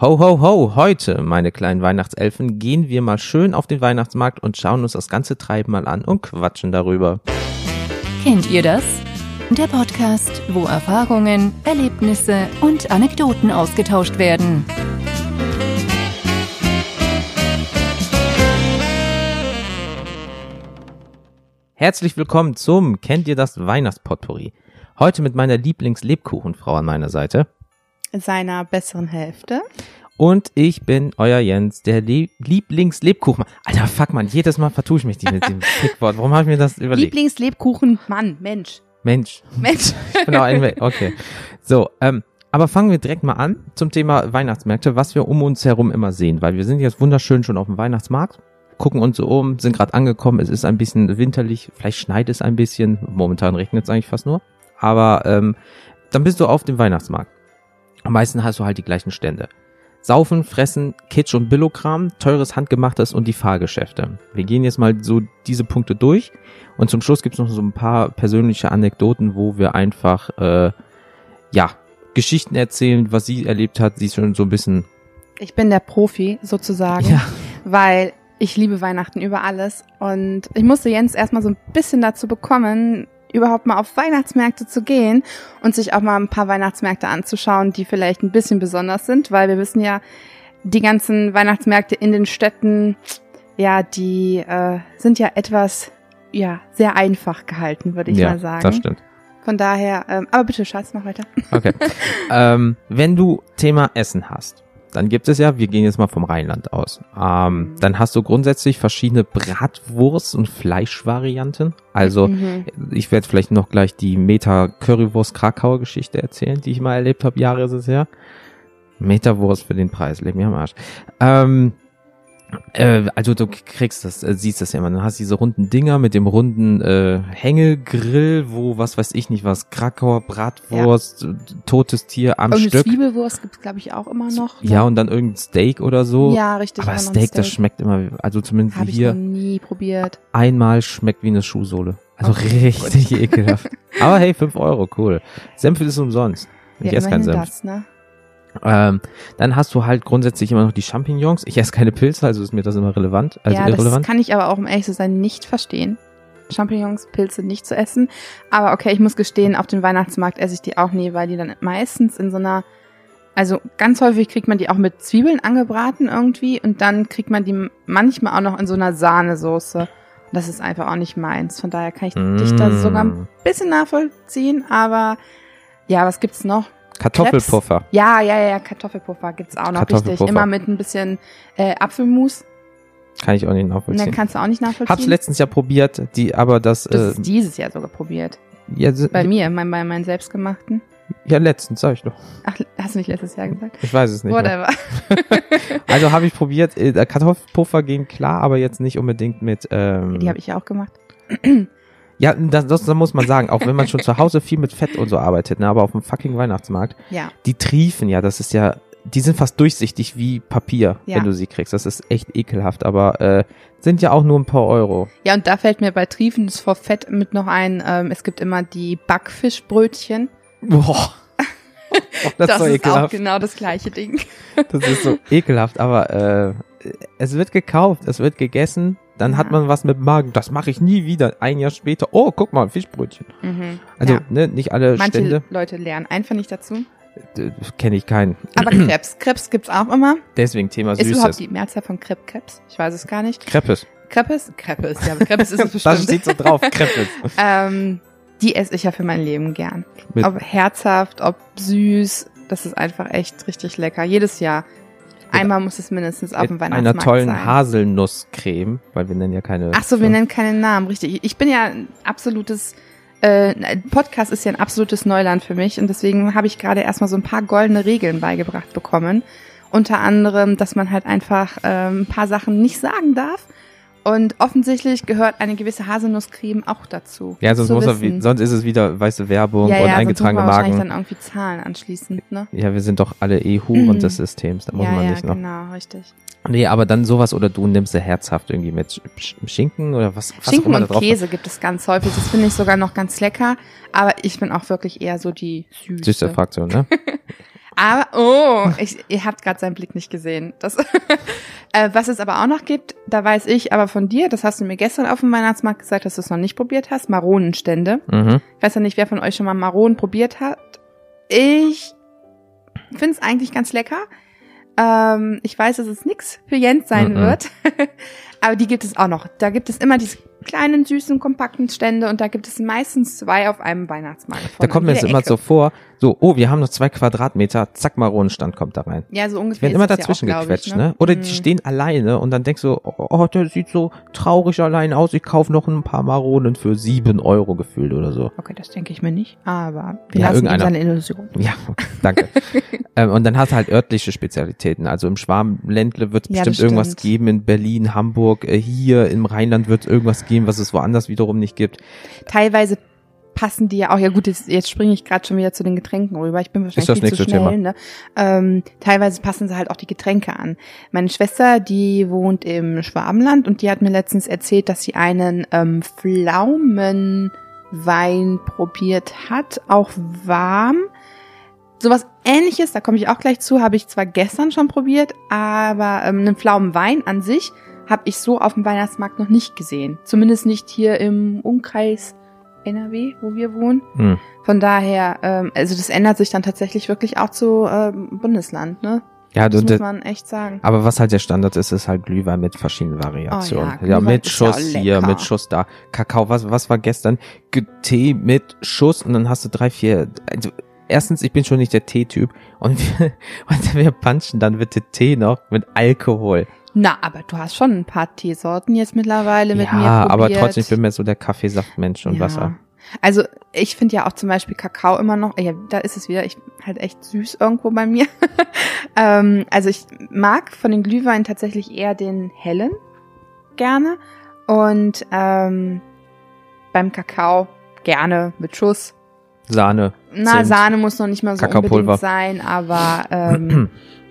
Ho, ho, ho, heute, meine kleinen Weihnachtselfen, gehen wir mal schön auf den Weihnachtsmarkt und schauen uns das ganze Treiben mal an und quatschen darüber. Kennt ihr das? Der Podcast, wo Erfahrungen, Erlebnisse und Anekdoten ausgetauscht werden. Herzlich willkommen zum Kennt ihr das Weihnachtspotpourri? Heute mit meiner Lieblingslebkuchenfrau an meiner Seite. Seiner besseren Hälfte. Und ich bin euer Jens, der Le Lieblingslebkuchen. Alter, fuck man, jedes Mal vertue ich mich die mit dem Fickwort. Warum habe ich mir das überlegt? Lieblingslebkuchen, Mann, Mensch. Mensch. Mensch. Ich bin auch ein, okay. So, ähm, aber fangen wir direkt mal an zum Thema Weihnachtsmärkte, was wir um uns herum immer sehen, weil wir sind jetzt wunderschön schon auf dem Weihnachtsmarkt, gucken uns so um, sind gerade angekommen, es ist ein bisschen winterlich, vielleicht schneit es ein bisschen, momentan regnet es eigentlich fast nur, aber ähm, dann bist du auf dem Weihnachtsmarkt. Am meisten hast du halt die gleichen Stände. Saufen, Fressen, Kitsch und Billokram, teures Handgemachtes und die Fahrgeschäfte. Wir gehen jetzt mal so diese Punkte durch und zum Schluss gibt's noch so ein paar persönliche Anekdoten, wo wir einfach, äh, ja, Geschichten erzählen, was sie erlebt hat. Sie ist schon so ein bisschen, Ich bin der Profi sozusagen, ja, weil ich liebe Weihnachten über alles und ich musste Jens erstmal so ein bisschen dazu bekommen, überhaupt mal auf Weihnachtsmärkte zu gehen und sich auch mal ein paar Weihnachtsmärkte anzuschauen, die vielleicht ein bisschen besonders sind, weil wir wissen ja, die ganzen Weihnachtsmärkte in den Städten, ja, die äh, sind ja etwas, ja, sehr einfach gehalten, würde ich ja, mal sagen. das stimmt. Von daher, ähm, aber bitte, Schatz, mach weiter. Okay. ähm, wenn du Thema Essen hast, dann gibt es ja, wir gehen jetzt mal vom Rheinland aus, ähm, dann hast du grundsätzlich verschiedene Bratwurst- und Fleischvarianten. Also Mhm. ich werde vielleicht noch gleich die Meta Currywurst Krakauer Geschichte erzählen, die ich mal erlebt habe, Jahre ist es her. Metawurst für den Preis, leg mir am Arsch. Ähm, äh, also du kriegst das, äh, siehst das ja immer. Dann hast du diese runden Dinger mit dem runden äh, Hängegrill, wo was weiß ich nicht was, Krakauer, Bratwurst, äh, totes Tier am Irgendeine Stück. Zwiebelwurst gibt's glaube ich, auch immer noch. Ja, und dann irgendein Steak oder so. Ja, richtig. Aber ein Steak, das schmeckt immer, also zumindest Habe ich hier noch nie probiert. einmal schmeckt wie eine Schuhsohle. Also Okay, richtig ekelhaft. Aber hey, fünf Euro, cool. Senf ist umsonst. Ich ja, esse keinen Senf. das, ne? Ähm, dann hast du halt grundsätzlich immer noch die Champignons. Ich esse keine Pilze, also ist mir das immer relevant, also ja, das irrelevant. kann ich aber auch, um ehrlich zu sein, nicht verstehen. Champignons, Pilze nicht zu essen. Aber okay, ich muss gestehen, auf dem Weihnachtsmarkt esse ich die auch nie, weil die dann meistens in so einer, also ganz häufig kriegt man die auch mit Zwiebeln angebraten irgendwie und dann kriegt man die manchmal auch noch in so einer Sahnesoße. Das ist einfach auch nicht meins. Von daher kann ich dich da sogar ein Mm. bisschen nachvollziehen, aber ja, was gibt's noch? Kartoffelpuffer. Ja, ja, ja, Kartoffelpuffer gibt's auch noch richtig. Immer mit ein bisschen äh, Apfelmus. Kann ich auch nicht Und dann nachvollziehen. kannst du auch nicht nachvollziehen. Hab's letztens ja probiert, die, aber das, das äh, ist dieses Jahr sogar probiert. ja, Bei mir, mein, bei meinen selbstgemachten. ja, letztens, sag ich doch. Ach, hast du nicht letztes Jahr gesagt? Ich weiß es nicht. Whatever. Also habe ich probiert, äh, der Kartoffelpuffer ging klar, aber jetzt nicht unbedingt mit, ähm, Die habe ich ja auch gemacht. Ja, das, das, das muss man sagen, auch wenn man schon zu Hause viel mit Fett und so arbeitet, ne, aber auf dem fucking Weihnachtsmarkt, Ja. die triefen ja, das ist ja, die sind fast durchsichtig wie Papier, Ja. wenn du sie kriegst. Das ist echt ekelhaft, aber äh, sind ja auch nur ein paar Euro. Ja, und da fällt mir bei Triefens vor Fett mit noch ein, ähm, es gibt immer die Backfischbrötchen. Boah. Oh, das, ist so ist auch genau das gleiche Ding. Das ist so ekelhaft, aber äh, es wird gekauft, es wird gegessen, dann Ja. hat man was mit dem Magen. Das mache ich nie wieder. Ein Jahr später, oh, guck mal, Fischbrötchen. Mhm. Also, ja. ne, nicht alle Manche Stände, Leute lernen einfach nicht dazu. kenne ich keinen. Aber Krebs. Krebs gibt's auch immer. Deswegen Thema Ist überhaupt Süßes. die Mehrzahl von Crepe Krebs? Ich weiß es gar nicht. Crepes. Crepes? Crepes, ja, Crepes ist es Das bestimmt. steht so drauf, Crepes. Ähm, die esse ich ja für mein Leben gern. Mit- ob herzhaft, ob süß, das ist einfach echt richtig lecker. Jedes Jahr. Einmal muss es mindestens auf dem Weihnachtsmarkt einer tollen sein. Haselnusscreme, weil wir nennen ja keine. Ach so, wir nennen keinen Namen, richtig. Ich bin ja ein absolutes, äh, Podcast ist ja ein absolutes Neuland für mich und deswegen habe ich gerade erstmal so ein paar goldene Regeln beigebracht bekommen. Unter anderem, dass man halt einfach ähm, ein paar Sachen nicht sagen darf. Und offensichtlich gehört eine gewisse Haselnusscreme auch dazu. Ja, sonst, muss er, sonst ist es wieder weiße Werbung ja, und ja, sonst eingetragene wahrscheinlich Marken. dann irgendwie Zahlen anschließend, ne? Ja, wir sind doch alle eh Huren des Systems, da muss ja, man ja, nicht noch. genau, richtig. Nee, aber dann sowas oder du nimmst ja herzhaft irgendwie mit Sch- Sch- Schinken oder was, was Schinken und Käse gibt es ganz häufig. Das finde ich sogar noch ganz lecker. Aber ich bin auch wirklich eher so die süße. Süße Fraktion, ne? Aber, oh, ich, ihr habt gerade seinen Blick nicht gesehen. Das, äh, was es aber auch noch gibt, da weiß ich aber von dir, das hast du mir gestern auf dem Weihnachtsmarkt gesagt, dass du es noch nicht probiert hast, Maronenstände. Mhm. Ich weiß ja nicht, wer von euch schon mal Maronen probiert hat. Ich finde es eigentlich ganz lecker. Ähm, ich weiß, dass es nix für Jens sein Mhm. wird. Aber die gibt es auch noch. Da gibt es immer diese kleinen, süßen, kompakten Stände und da gibt es meistens zwei auf einem Weihnachtsmarkt. Da kommt mir das immer Ecke. so vor, so, oh, wir haben noch zwei Quadratmeter, zack, Maronenstand kommt da rein. Ja, so Die ungefähr. werden ist immer das ja dazwischen auch, gequetscht, ich, ne? Oder Mhm. die stehen alleine und dann denkst du, oh, oh, der sieht so traurig allein aus, ich kaufe noch ein paar Maronen für sieben Euro gefühlt oder so. Okay, das denke ich mir nicht. Aber wir Ja, lassen seine Illusion. Ja, danke. ähm, und dann hast du halt örtliche Spezialitäten. Also im Schwarmländle wird es Ja, bestimmt irgendwas geben, in Berlin, Hamburg, äh, hier im Rheinland wird es irgendwas geben, was es woanders wiederum nicht gibt. Teilweise passen die ja auch, ja gut, jetzt, jetzt springe ich gerade schon wieder zu den Getränken rüber. Ich bin wahrscheinlich das viel zu schnell. Thema. Ne? Ähm, teilweise passen sie halt auch die Getränke an. Meine Schwester, die wohnt im Schwabenland und die hat mir letztens erzählt, dass sie einen ähm, Pflaumenwein probiert hat, auch warm. Sowas ähnliches, da komme ich auch gleich zu, habe ich zwar gestern schon probiert, aber ähm, einen Pflaumenwein an sich habe ich so auf dem Weihnachtsmarkt noch nicht gesehen. Zumindest nicht hier im Umkreis NRW, wo wir wohnen. Hm. Von daher, ähm, also das ändert sich dann tatsächlich wirklich auch zu ähm, Bundesland, ne? Ja, Das muss man echt sagen. aber was halt der Standard ist, ist halt Glühwein mit verschiedenen Variationen. Oh ja, ja, mit ja Schuss auch hier, mit Schuss da. Kakao, was, was war gestern? Ge- Tee mit Schuss und dann hast du drei, vier. Also, erstens, ich bin schon nicht der Tee-Typ und wir, und wir punchen dann bitte Tee noch mit Alkohol. Na, aber du hast schon ein paar Teesorten jetzt mittlerweile mit ja, mir probiert. aber trotzdem, ich bin mehr so der Kaffeesaftmensch und Ja. Wasser. Also ich finde ja auch zum Beispiel Kakao immer noch, ja, da ist es wieder, ich halt echt süß irgendwo bei mir. ähm, also ich mag von den Glühweinen tatsächlich eher den hellen gerne und ähm, beim Kakao gerne mit Schuss. Sahne. Na, Sahne muss noch nicht mal so Kakaopulver. unbedingt sein, aber ähm,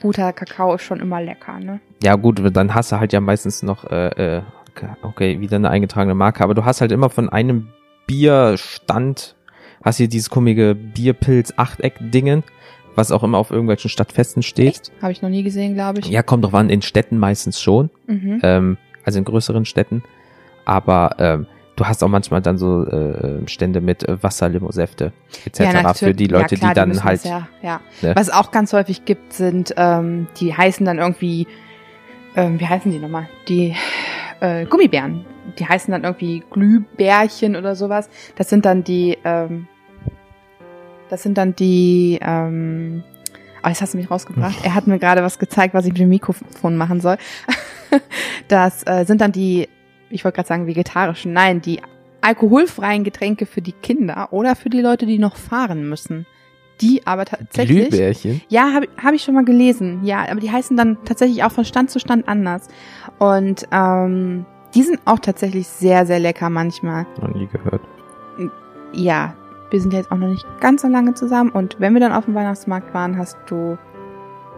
guter Kakao ist schon immer lecker, ne? Ja gut, dann hast du halt ja meistens noch, äh, äh, okay, wieder eine eingetragene Marke, aber du hast halt immer von einem Bierstand, hast hier dieses komische Bierpilz-Achteck-Dingen, was auch immer auf irgendwelchen Stadtfesten steht. Habe ich noch nie gesehen, glaube ich. Ja, kommt drauf an, in Städten meistens schon, Mhm. ähm, also in größeren Städten, aber ähm, du hast auch manchmal dann so äh, Stände mit äh, Wasser, Limosäfte etc. natürlich. für die Leute, ja, klar, die dann müssen halt Ja, ja. ne? Was es auch ganz häufig gibt, sind, ähm, die heißen dann irgendwie, ähm, wie heißen die nochmal? Die äh, Gummibären. Die heißen dann irgendwie Glühbärchen oder sowas. Das sind dann die, ähm, das sind dann die, ähm, oh, jetzt hast du mich rausgebracht. Er hat mir gerade was gezeigt, was ich mit dem Mikrofon machen soll. Das äh, sind dann die, ich wollte gerade sagen vegetarischen, nein, die alkoholfreien Getränke für die Kinder oder für die Leute, die noch fahren müssen. Die aber tatsächlich. Glühbärchen. Ja, habe hab ich schon mal gelesen. Ja, aber die heißen dann tatsächlich auch von Stand zu Stand anders. Und ähm, die sind auch tatsächlich sehr, sehr lecker manchmal. Noch nie gehört. Ja, wir sind jetzt auch noch nicht ganz so lange zusammen. Und wenn wir dann auf dem Weihnachtsmarkt waren, hast du.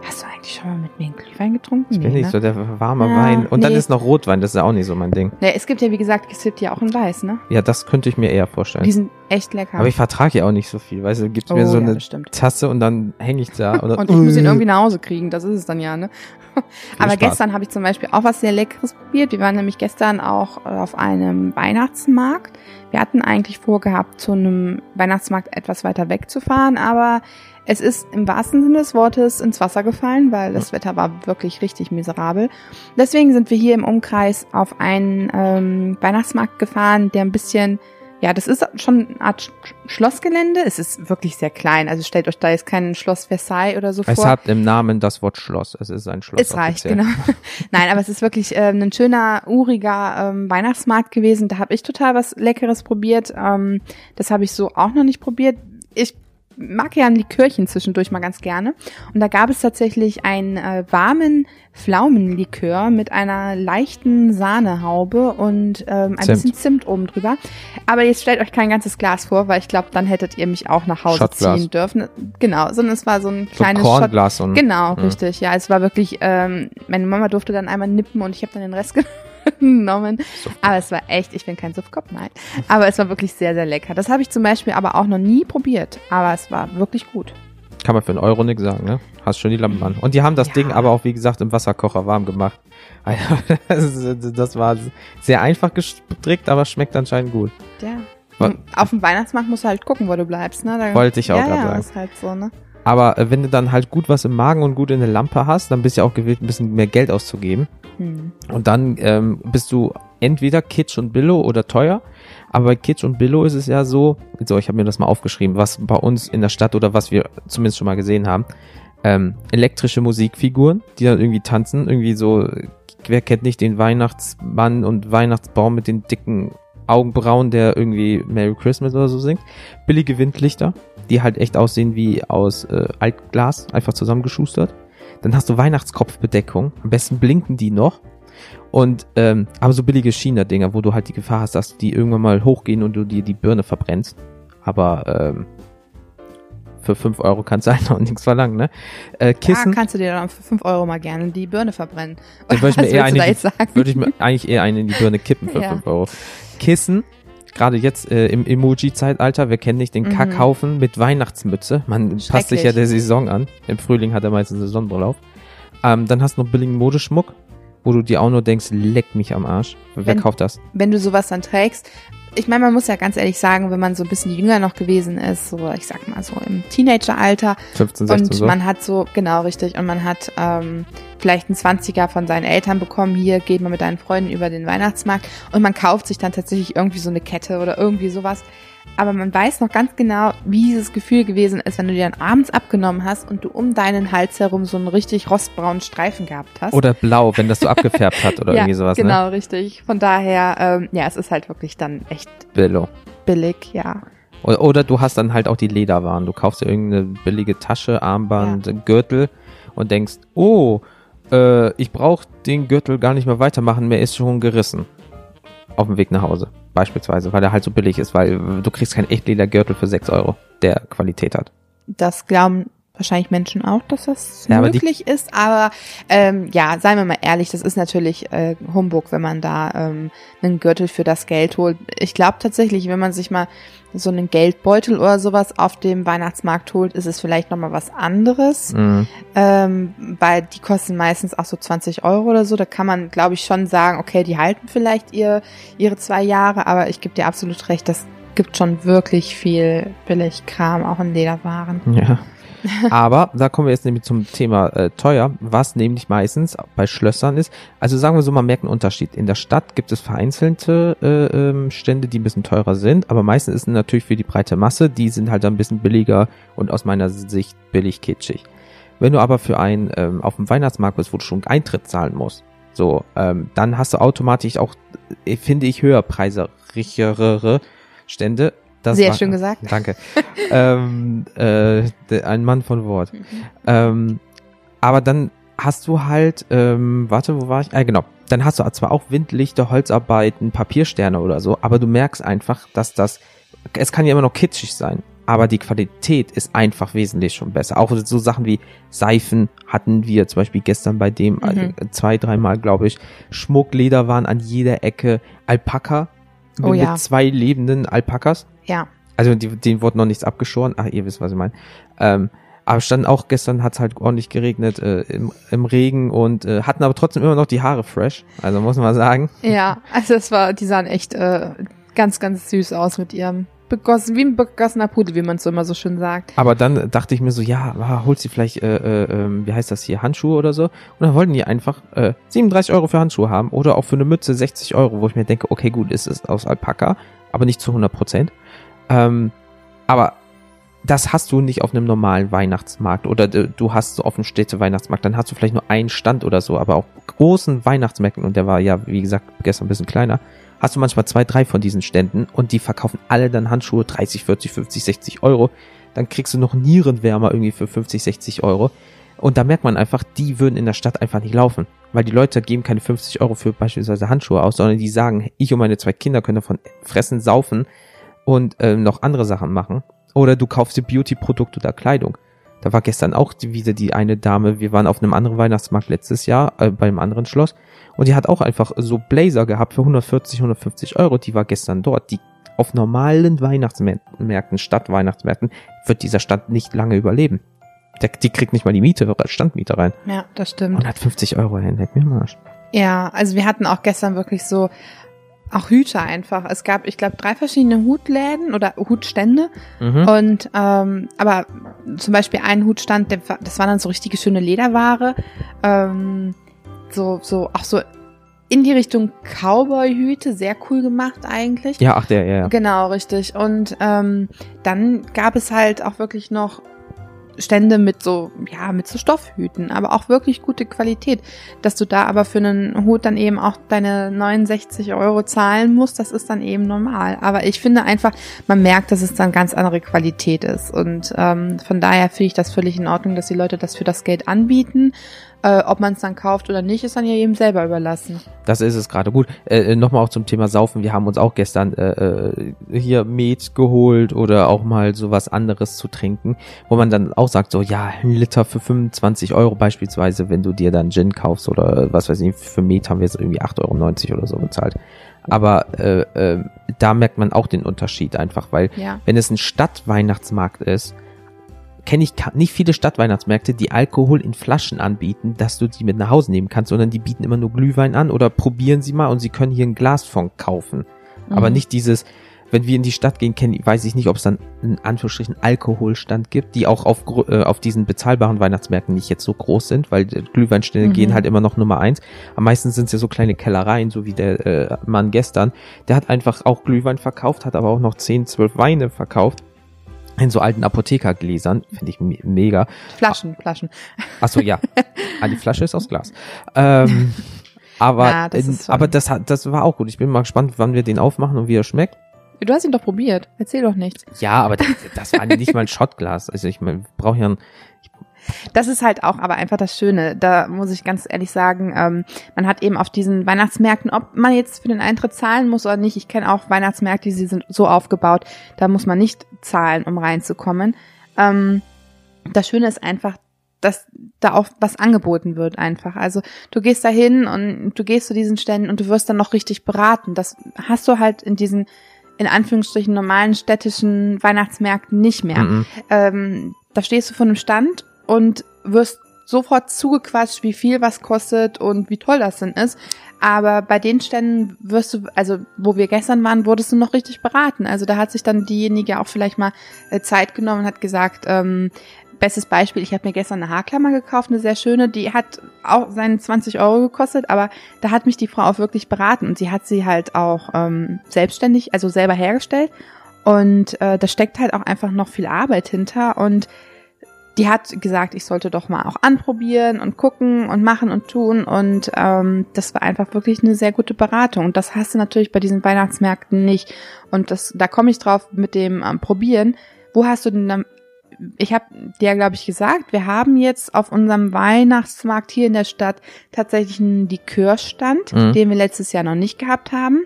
Hast du eigentlich schon mal mit mir einen Glühwein getrunken? Ich bin nicht ne? so der warme Ja, Wein. Und dann nee. ist noch Rotwein, das ist ja auch nicht so mein Ding. Nee, es gibt ja, wie gesagt, es gibt ja auch in Weiß, ne? Ja, das könnte ich mir eher vorstellen. Die sind echt lecker. Aber ich vertrage ja auch nicht so viel, weißt du, gibst oh, mir so ja, eine. Tasse und dann hänge ich da. Oder, Und ich muss ihn irgendwie nach Hause kriegen, das ist es dann ja, ne? Aber Spaß. gestern habe ich zum Beispiel auch was sehr Leckeres probiert. Wir waren nämlich gestern auch äh, auf einem Weihnachtsmarkt. Wir hatten eigentlich vorgehabt, zu einem Weihnachtsmarkt etwas weiter wegzufahren, aber es ist im wahrsten Sinne des Wortes ins Wasser gefallen, weil das Wetter war wirklich richtig miserabel. Deswegen sind wir hier im Umkreis auf einen ähm, Weihnachtsmarkt gefahren, der ein bisschen ja, das ist schon eine Art Sch- Schlossgelände. Es ist wirklich sehr klein. Also stellt euch da jetzt kein Schloss Versailles oder so Es vor. hat im Namen das Wort Schloss. Es ist ein Schloss. Es reicht, offiziell. genau. Nein, aber es ist wirklich ähm, ein schöner, uriger ähm, Weihnachtsmarkt gewesen. Da habe ich total was Leckeres probiert. Ähm, das habe ich so auch noch nicht probiert. Ich mag ja ein Likörchen zwischendurch mal ganz gerne. Und da gab es tatsächlich einen äh, warmen Pflaumenlikör mit einer leichten Sahnehaube und ähm, ein Zimt. bisschen Zimt oben drüber. Aber jetzt stellt euch kein ganzes Glas vor, weil ich glaube, dann hättet ihr mich auch nach Hause Shotglas. ziehen dürfen. Genau, sondern es war so ein So ein kleines Shot Kornglas und Genau, Mhm. richtig. Ja, es war wirklich, ähm, meine Mama durfte dann einmal nippen und ich habe dann den Rest genommen. Aber es war echt, ich bin kein Suffkopf, nein. Aber es war wirklich sehr, sehr lecker. Das habe ich zum Beispiel aber auch noch nie probiert. Aber es war wirklich gut. Kann man für einen Euro nix sagen, ne? Hast schon die Lampen an. Und die haben das Ja. Ding aber auch, wie gesagt, im Wasserkocher warm gemacht. Also, das war sehr einfach gestrickt, aber schmeckt anscheinend gut. Ja. Auf dem Weihnachtsmarkt musst du halt gucken, wo du bleibst, ne? Da, Wollte ich auch ja, grad ja, sagen. ist halt so, ne? Aber äh, wenn du dann halt gut was im Magen und gut in der Lampe hast, dann bist du ja auch gewillt, ein bisschen mehr Geld auszugeben. Hm. Und dann ähm, bist du entweder Kitsch und Billo oder teuer. Aber bei Kitsch und Billo ist es ja so, so ich habe mir das mal aufgeschrieben, was bei uns in der Stadt oder was wir zumindest schon mal gesehen haben, ähm, elektrische Musikfiguren, die dann irgendwie tanzen, irgendwie so, wer kennt nicht den Weihnachtsmann und Weihnachtsbaum mit den dicken Augenbrauen, der irgendwie Merry Christmas oder so singt. Billige Windlichter, die halt echt aussehen wie aus äh, Altglas, einfach zusammengeschustert. Dann hast du Weihnachtskopfbedeckung, am besten blinken die noch. Und ähm, aber so billige China-Dinger, wo du halt die Gefahr hast, dass die irgendwann mal hochgehen und du dir die Birne verbrennst. Aber ähm, für 5 Euro kannst du halt noch nichts verlangen, ne? Äh, Kissen kannst du dir dann für 5 Euro mal gerne die Birne verbrennen. Dann würde ich mir eher eine, würde ich mir eigentlich eher eine in die Birne kippen für Ja. 5 Euro. Kissen, gerade jetzt äh, im Emoji-Zeitalter, wir kennen nicht den Mhm. Kackhaufen mit Weihnachtsmütze. Man passt sich ja der Saison an. Im Frühling hat er meistens auf. Ähm, dann hast du noch billigen Modeschmuck, wo du dir auch nur denkst, leck mich am Arsch. Wer Wenn- kauft das? wenn du sowas dann trägst. Ich meine, man muss ja ganz ehrlich sagen, wenn man so ein bisschen jünger noch gewesen ist, so ich sag mal so im Teenageralter 15, 16 und so. man hat so, genau richtig, und man hat ähm, vielleicht einen 20er von seinen Eltern bekommen, hier geht man mit deinen Freunden über den Weihnachtsmarkt und man kauft sich dann tatsächlich irgendwie so eine Kette oder irgendwie sowas. Aber man weiß noch ganz genau, wie dieses Gefühl gewesen ist, wenn du dir dann abends abgenommen hast und du um deinen Hals herum so einen richtig rostbraunen Streifen gehabt hast. Oder blau, wenn das so abgefärbt hat oder ja, irgendwie sowas, ne? genau, richtig. Von daher, ähm, ja, es ist halt wirklich dann echt Billo. billig, ja. Oder, oder du hast dann halt auch die Lederwaren. Du kaufst dir irgendeine billige Tasche, Armband, Gürtel und denkst, oh, äh, ich brauche den Gürtel gar nicht mehr weitermachen, mehr ist schon gerissen. Auf dem Weg nach Hause. Beispielsweise, weil er halt so billig ist, weil du kriegst keinen Echtledergürtel für 6 Euro, der Qualität hat. Das glauben wahrscheinlich Menschen auch, dass das Ja, möglich ist. Aber ähm, ja, seien wir mal ehrlich, das ist natürlich äh, Humbug, wenn man da ähm, einen Gürtel für das Geld holt. Ich glaube tatsächlich, wenn man sich mal so einen Geldbeutel oder sowas auf dem Weihnachtsmarkt holt, ist es vielleicht nochmal was anderes. Mhm. Ähm, weil die kosten meistens auch so 20 Euro oder so. Da kann man, glaube ich, schon sagen, okay, die halten vielleicht ihr, ihre zwei Jahre, aber ich gebe dir absolut recht, das gibt schon wirklich viel Billigkram, auch in Lederwaren. Ja. Aber da kommen wir jetzt nämlich zum Thema äh, teuer, was nämlich meistens bei Schlössern ist. Also sagen wir so, man merkt einen Unterschied. In der Stadt gibt es vereinzelte äh, ähm, Stände, die ein bisschen teurer sind, aber meistens ist es natürlich für die breite Masse, die sind halt ein bisschen billiger und aus meiner Sicht billig kitschig. Wenn du aber für einen ähm, auf dem Weihnachtsmarkt bist, wo du schon Eintritt zahlen musst, so, ähm, dann hast du automatisch auch, äh, finde ich, höherpreisigere Stände. Das Sehr war- schön gesagt. Danke. ähm, äh, ein Mann von Wort. Ähm, aber dann hast du halt, ähm, warte, wo war ich? Ah, genau. Dann hast du zwar auch Windlichter, Holzarbeiten, Papiersterne oder so, aber du merkst einfach, dass das, es kann ja immer noch kitschig sein, aber die Qualität ist einfach wesentlich schon besser. Auch so Sachen wie Seifen hatten wir zum Beispiel gestern bei dem Mhm. äh, zwei, dreimal, glaube ich. Schmuck, Leder waren an jeder Ecke. Alpaka Oh mit ja. zwei lebenden Alpakas. Ja. Also die, denen wurde noch nichts abgeschoren. Ach, ihr wisst, was ich meine. Ähm, aber stand auch gestern hat es halt ordentlich geregnet äh, im, im Regen und äh, hatten aber trotzdem immer noch die Haare fresh. Also muss man sagen. Ja, also es war, die sahen echt äh, ganz, ganz süß aus mit ihrem begossen, wie ein begossener Pudel, wie man es so immer so schön sagt. Aber dann dachte ich mir so, ja, ah, holt sie vielleicht, äh, äh, ähm, wie heißt das hier, Handschuhe oder so. Und dann wollten die einfach äh, 37 Euro für Handschuhe haben oder auch für eine Mütze 60 Euro, wo ich mir denke, okay, gut, es ist aus Alpaka, aber nicht zu 100 Prozent. Ähm, aber das hast du nicht auf einem normalen Weihnachtsmarkt oder du hast so auf dem Städte-Weihnachtsmarkt, dann hast du vielleicht nur einen Stand oder so, aber auf großen Weihnachtsmärkten, und der war ja, wie gesagt, gestern ein bisschen kleiner, hast du manchmal zwei, drei von diesen Ständen und die verkaufen alle dann Handschuhe 30, 40, 50, 60 Euro. Dann kriegst du noch Nierenwärmer irgendwie für 50, 60 Euro. Und da merkt man einfach, die würden in der Stadt einfach nicht laufen. Weil die Leute geben keine 50 Euro für beispielsweise Handschuhe aus, sondern die sagen, ich und meine zwei Kinder können davon fressen, saufen und ähm, noch andere Sachen machen. Oder du kaufst dir Beauty-Produkte oder Kleidung. Da war gestern auch die, wieder die eine Dame, wir waren auf einem anderen Weihnachtsmarkt letztes Jahr, äh, bei einem anderen Schloss, und die hat auch einfach so Blazer gehabt für 140, 150 Euro, die war gestern dort. Die auf normalen Weihnachtsmärkten, Stadtweihnachtsmärkten, wird dieser Stand nicht lange überleben. der, die kriegt nicht mal die Miete, Standmiete rein. Ja, das stimmt. 150 Euro hinweg, mir am Arsch. Ja, also wir hatten auch gestern wirklich so auch Hüte einfach. Es gab, ich glaube, drei verschiedene Hutläden oder Hutstände. Mhm. Und ähm, aber zum Beispiel ein Hutstand, der, das war dann so richtige schöne Lederware. Ähm, so, so, auch so in die Richtung Cowboy-Hüte, sehr cool gemacht eigentlich. Ja, ach der, ja, ja. Genau, richtig. Und ähm, dann gab es halt auch wirklich noch Stände mit so, ja, mit so Stoffhüten, aber auch wirklich gute Qualität. Dass du da aber für einen Hut dann eben auch deine 69 Euro zahlen musst, das ist dann eben normal. Aber ich finde einfach, man merkt, dass es dann ganz andere Qualität ist. Und ähm, von daher finde ich das völlig in Ordnung, dass die Leute das für das Geld anbieten. Äh, ob man es dann kauft oder nicht, ist dann ja jedem selber überlassen. Das ist es gerade gut. Äh, Nochmal auch zum Thema Saufen. Wir haben uns auch gestern äh, äh, hier Met geholt oder auch mal sowas anderes zu trinken, wo man dann auch sagt, so ja, ein Liter für 25 Euro beispielsweise, wenn du dir dann Gin kaufst oder äh, was weiß ich, für Met haben wir jetzt irgendwie 8,90 Euro oder so bezahlt. Aber äh, äh, da merkt man auch den Unterschied einfach, weil Ja. wenn es ein Stadtweihnachtsmarkt ist, kenne ich nicht viele Stadtweihnachtsmärkte, die Alkohol in Flaschen anbieten, dass du die mit nach Hause nehmen kannst, sondern die bieten immer nur Glühwein an oder probieren sie mal und sie können hier ein Glas von kaufen. Aber Mhm. nicht dieses, wenn wir in die Stadt gehen, kenn, weiß ich nicht, ob es dann in Anführungsstrichen Alkoholstand gibt, die auch auf, äh, auf diesen bezahlbaren Weihnachtsmärkten nicht jetzt so groß sind, weil äh, Glühweinstände Mhm. gehen halt immer noch Nummer eins. Am meisten sind es ja so kleine Kellereien, so wie der äh, Mann gestern. Der hat einfach auch Glühwein verkauft, hat aber auch noch 10, 12 Weine verkauft. In so alten Apothekergläsern, finde ich me mega. Flaschen, Flaschen. Achso, ja. ah, die Flasche ist aus Glas. Ähm, aber, Ja, das schon- aber das hat, das war auch gut. Ich bin mal gespannt, wann wir den aufmachen und wie er schmeckt. Du hast ihn doch probiert. Erzähl doch nichts. Ja, aber das, das war nicht mal ein Shotglas. Also ich mein, brauche ja ein, Das ist halt auch aber einfach das Schöne. Da muss ich ganz ehrlich sagen, ähm, man hat eben auf diesen Weihnachtsmärkten, ob man jetzt für den Eintritt zahlen muss oder nicht, ich kenne auch Weihnachtsmärkte, die sind so aufgebaut, da muss man nicht zahlen, um reinzukommen. Ähm, das Schöne ist einfach, dass da auch was angeboten wird einfach. Also du gehst da hin und du gehst zu diesen Ständen und du wirst dann noch richtig beraten. Das hast du halt in diesen in Anführungsstrichen normalen städtischen Weihnachtsmärkten nicht mehr Mhm. ähm, da stehst du vor einem Stand und wirst sofort zugequatscht, wie viel was kostet und wie toll das denn ist. Aber bei den Ständen wirst du, also wo wir gestern waren, wurdest du noch richtig beraten. Also da hat sich dann diejenige auch vielleicht mal äh, Zeit genommen und hat gesagt, ähm, bestes Beispiel, ich habe mir gestern eine Haarklammer gekauft, eine sehr schöne, die hat auch seine 20 Euro gekostet, aber da hat mich die Frau auch wirklich beraten und sie hat sie halt auch ähm, selbstständig, also selber hergestellt und äh, da steckt halt auch einfach noch viel Arbeit hinter und die hat gesagt, ich sollte doch mal auch anprobieren und gucken und machen und tun. Und ähm, das war einfach wirklich eine sehr gute Beratung. Und das hast du natürlich bei diesen Weihnachtsmärkten nicht. Und das, da komme ich drauf mit dem ähm, Probieren. Wo hast du denn dann, ich habe dir, glaube ich, gesagt, wir haben jetzt auf unserem Weihnachtsmarkt hier in der Stadt tatsächlich einen Likörstand, Mhm. den wir letztes Jahr noch nicht gehabt haben.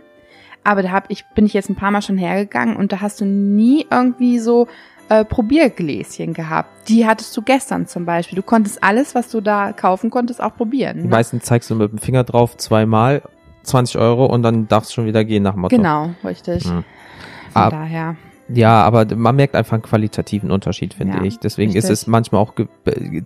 Aber da hab ich, bin ich jetzt ein paar Mal schon hergegangen und da hast du nie irgendwie so äh, Probiergläschen gehabt. Die hattest du gestern zum Beispiel. Du konntest alles, was du da kaufen konntest, auch probieren. Ne? meisten zeigst du mit dem Finger drauf zweimal, 20 Euro und dann darfst du schon wieder gehen nach Motto. Genau, richtig. Mhm. Von Ah, daher. Ja, aber man merkt einfach einen qualitativen Unterschied, finde Ja, ich. Deswegen ist richtig. es manchmal auch,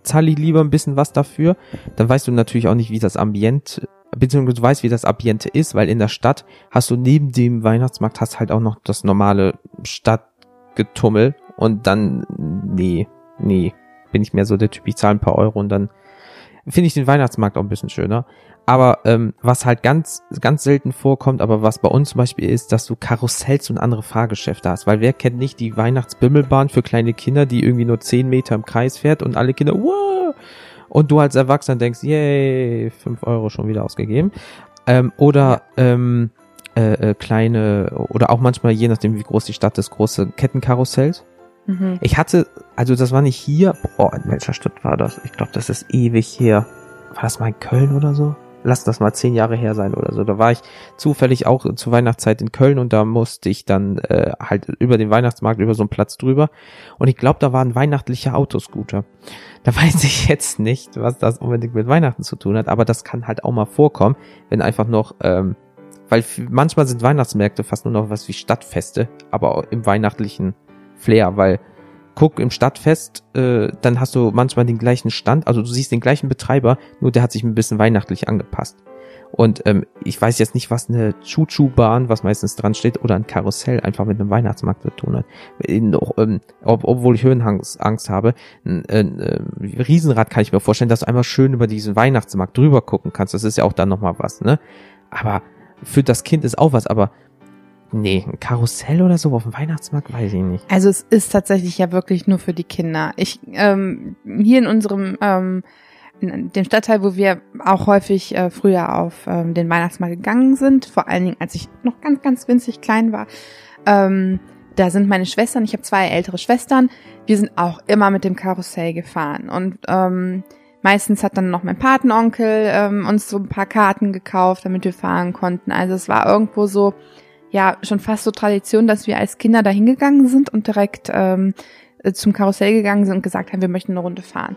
zahle ich lieber ein bisschen was dafür. Dann weißt du natürlich auch nicht, wie das Ambient, beziehungsweise du weißt, wie das Ambiente ist, weil in der Stadt hast du neben dem Weihnachtsmarkt hast halt auch noch das normale Stadtgetummel und dann, nee, nee, bin ich mehr so der Typ, ich zahle ein paar Euro und dann finde ich den Weihnachtsmarkt auch ein bisschen schöner. Aber ähm, was halt ganz, ganz selten vorkommt, aber was bei uns zum Beispiel ist, dass du Karussells und andere Fahrgeschäfte hast. Weil wer kennt nicht die Weihnachtsbimmelbahn für kleine Kinder, die irgendwie nur 10 Meter im Kreis fährt und alle Kinder, wow! Und du als Erwachsener denkst, yay, 5 Euro schon wieder ausgegeben. Ähm, oder ähm, äh, äh, kleine, oder auch manchmal, je nachdem wie groß die Stadt ist, große Kettenkarussells. Mhm. Ich hatte, also das war nicht hier, boah, in welcher Stadt war das? Ich glaube, das ist ewig her. War das mal in Köln oder so? Lass das mal zehn Jahre her sein oder so. Da war ich zufällig auch zur Weihnachtszeit in Köln und da musste ich dann äh, halt über den Weihnachtsmarkt, über so einen Platz drüber. Und ich glaube, da war ein weihnachtlicher Autoscooter. Da weiß ich jetzt nicht, was das unbedingt mit Weihnachten zu tun hat, aber das kann halt auch mal vorkommen, wenn einfach noch, ähm, weil manchmal sind Weihnachtsmärkte fast nur noch was wie Stadtfeste, aber im weihnachtlichen Flair, weil guck im Stadtfest, äh, dann hast du manchmal den gleichen Stand, also du siehst den gleichen Betreiber, nur der hat sich ein bisschen weihnachtlich angepasst. Und ähm, ich weiß jetzt nicht, was eine Chuchu-Bahn, was meistens dran steht, oder ein Karussell einfach mit einem Weihnachtsmarkt zu tun hat. In, ähm, ob, obwohl ich Höhenangst habe, ein, ein, ein Riesenrad kann ich mir vorstellen, dass du einmal schön über diesen Weihnachtsmarkt drüber gucken kannst. Das ist ja auch dann nochmal was, ne? Aber für das Kind ist auch was, aber Nee, ein Karussell oder so auf dem Weihnachtsmarkt, weiß ich nicht. Also es ist tatsächlich ja wirklich nur für die Kinder. Ich ähm, hier in unserem ähm, in dem Stadtteil, wo wir auch häufig äh, früher auf ähm, den Weihnachtsmarkt gegangen sind, vor allen Dingen als ich noch ganz ganz winzig klein war, ähm, da sind meine Schwestern. Ich habe zwei ältere Schwestern. Wir sind auch immer mit dem Karussell gefahren und ähm, Meistens hat dann noch mein Patenonkel ähm, uns so ein paar Karten gekauft, damit wir fahren konnten. Also es war irgendwo so, ja schon fast so Tradition, dass wir als Kinder da hingegangen sind und direkt ähm, zum Karussell gegangen sind und gesagt haben, wir möchten eine Runde fahren.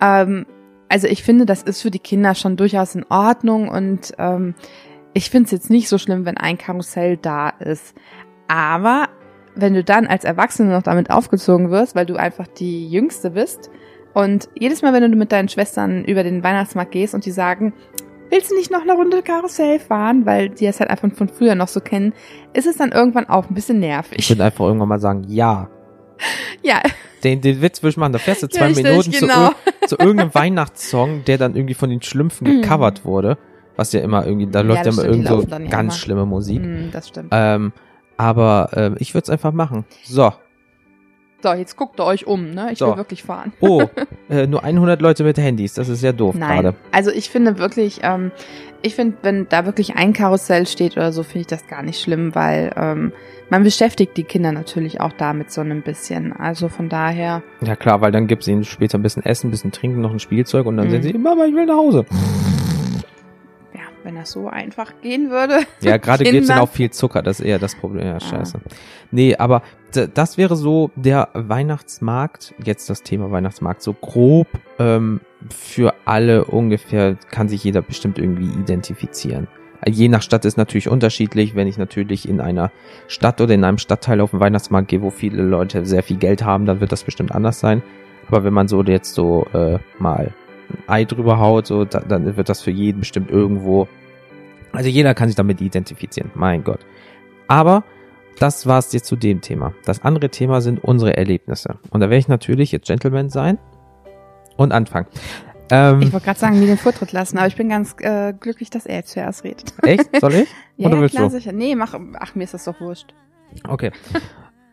Ähm, also ich finde, das ist für die Kinder schon durchaus in Ordnung und ähm, ich finde es jetzt nicht so schlimm, wenn ein Karussell da ist. Aber wenn du dann als Erwachsene noch damit aufgezogen wirst, weil du einfach die Jüngste bist und jedes Mal, wenn du mit deinen Schwestern über den Weihnachtsmarkt gehst und die sagen, willst du nicht noch eine Runde Karussell fahren? Weil die es halt einfach von früher noch so kennen, ist es dann irgendwann auch ein bisschen nervig. Ich würde einfach irgendwann mal sagen, ja. Ja. Den, den Witz würde ich machen, da fährst du zwei Richtig, Minuten genau. zu, zu irgendeinem Weihnachtssong, der dann irgendwie von den Schlümpfen gecovert wurde. Was ja immer irgendwie, da läuft ja das immer stimmt, die irgend so laufen dann ja ganz immer. schlimme Musik. Hm, das stimmt. Ähm, aber ähm, ich würde es einfach machen. So. So, jetzt guckt ihr euch um, ne? Ich So. will wirklich fahren. Oh, äh, nur 100 Leute mit Handys. Das ist ja doof Nein. gerade. Also ich finde wirklich, ähm, ich finde, wenn da wirklich ein Karussell steht oder so, finde ich das gar nicht schlimm, weil ähm, man beschäftigt die Kinder natürlich auch damit so ein bisschen. Also von daher, Ja klar, weil dann gibt's ihnen später ein bisschen Essen, ein bisschen Trinken, noch ein Spielzeug und dann Mhm. sind sie, Mama, ich will nach Hause. Wenn das so einfach gehen würde. Ja, gerade gibt's dann Kindern. auch viel Zucker, das ist eher das Problem. Ja, scheiße. Nee, aber das wäre so der Weihnachtsmarkt, jetzt das Thema Weihnachtsmarkt, so grob ähm, für alle ungefähr, kann sich jeder bestimmt irgendwie identifizieren. Je nach Stadt ist natürlich unterschiedlich. Wenn ich natürlich in einer Stadt oder in einem Stadtteil auf den Weihnachtsmarkt gehe, wo viele Leute sehr viel Geld haben, dann wird das bestimmt anders sein. Aber wenn man so jetzt so äh, mal Ei drüber haut, so, da, dann wird das für jeden bestimmt irgendwo. Also jeder kann sich damit identifizieren. Mein Gott. Aber das war's jetzt zu dem Thema. Das andere Thema sind unsere Erlebnisse. Und da werde ich natürlich jetzt Gentleman sein und anfangen. Ähm, Ich wollte gerade sagen, mir den Vortritt lassen, aber ich bin ganz äh, glücklich, dass er jetzt zuerst redet. echt? Soll ich? Ja, Oder ja willst klar, du? sicher. Nee, mach, ach, mir ist das doch wurscht. Okay.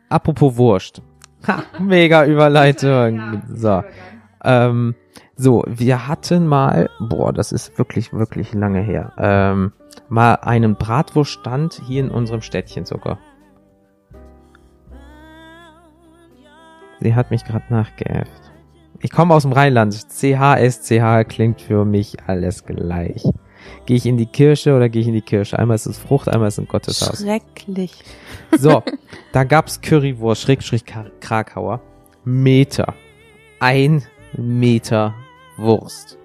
Apropos Wurst. Ha, mega Überleitung. So. Ähm, so, wir hatten mal, boah, das ist wirklich, wirklich lange her, ähm, mal einen Bratwurststand hier in unserem Städtchen sogar. Sie hat mich gerade nachgeäfft. Ich komme aus dem Rheinland. CHSCH klingt für mich alles gleich. Gehe ich in die Kirche oder gehe ich in die Kirche? Einmal ist es Frucht, einmal ist es ein Gotteshaus. Schrecklich. So, da gab's Currywurst, Schrägstrich Kra- Krakauer. Meter. Ein Meter Wurst.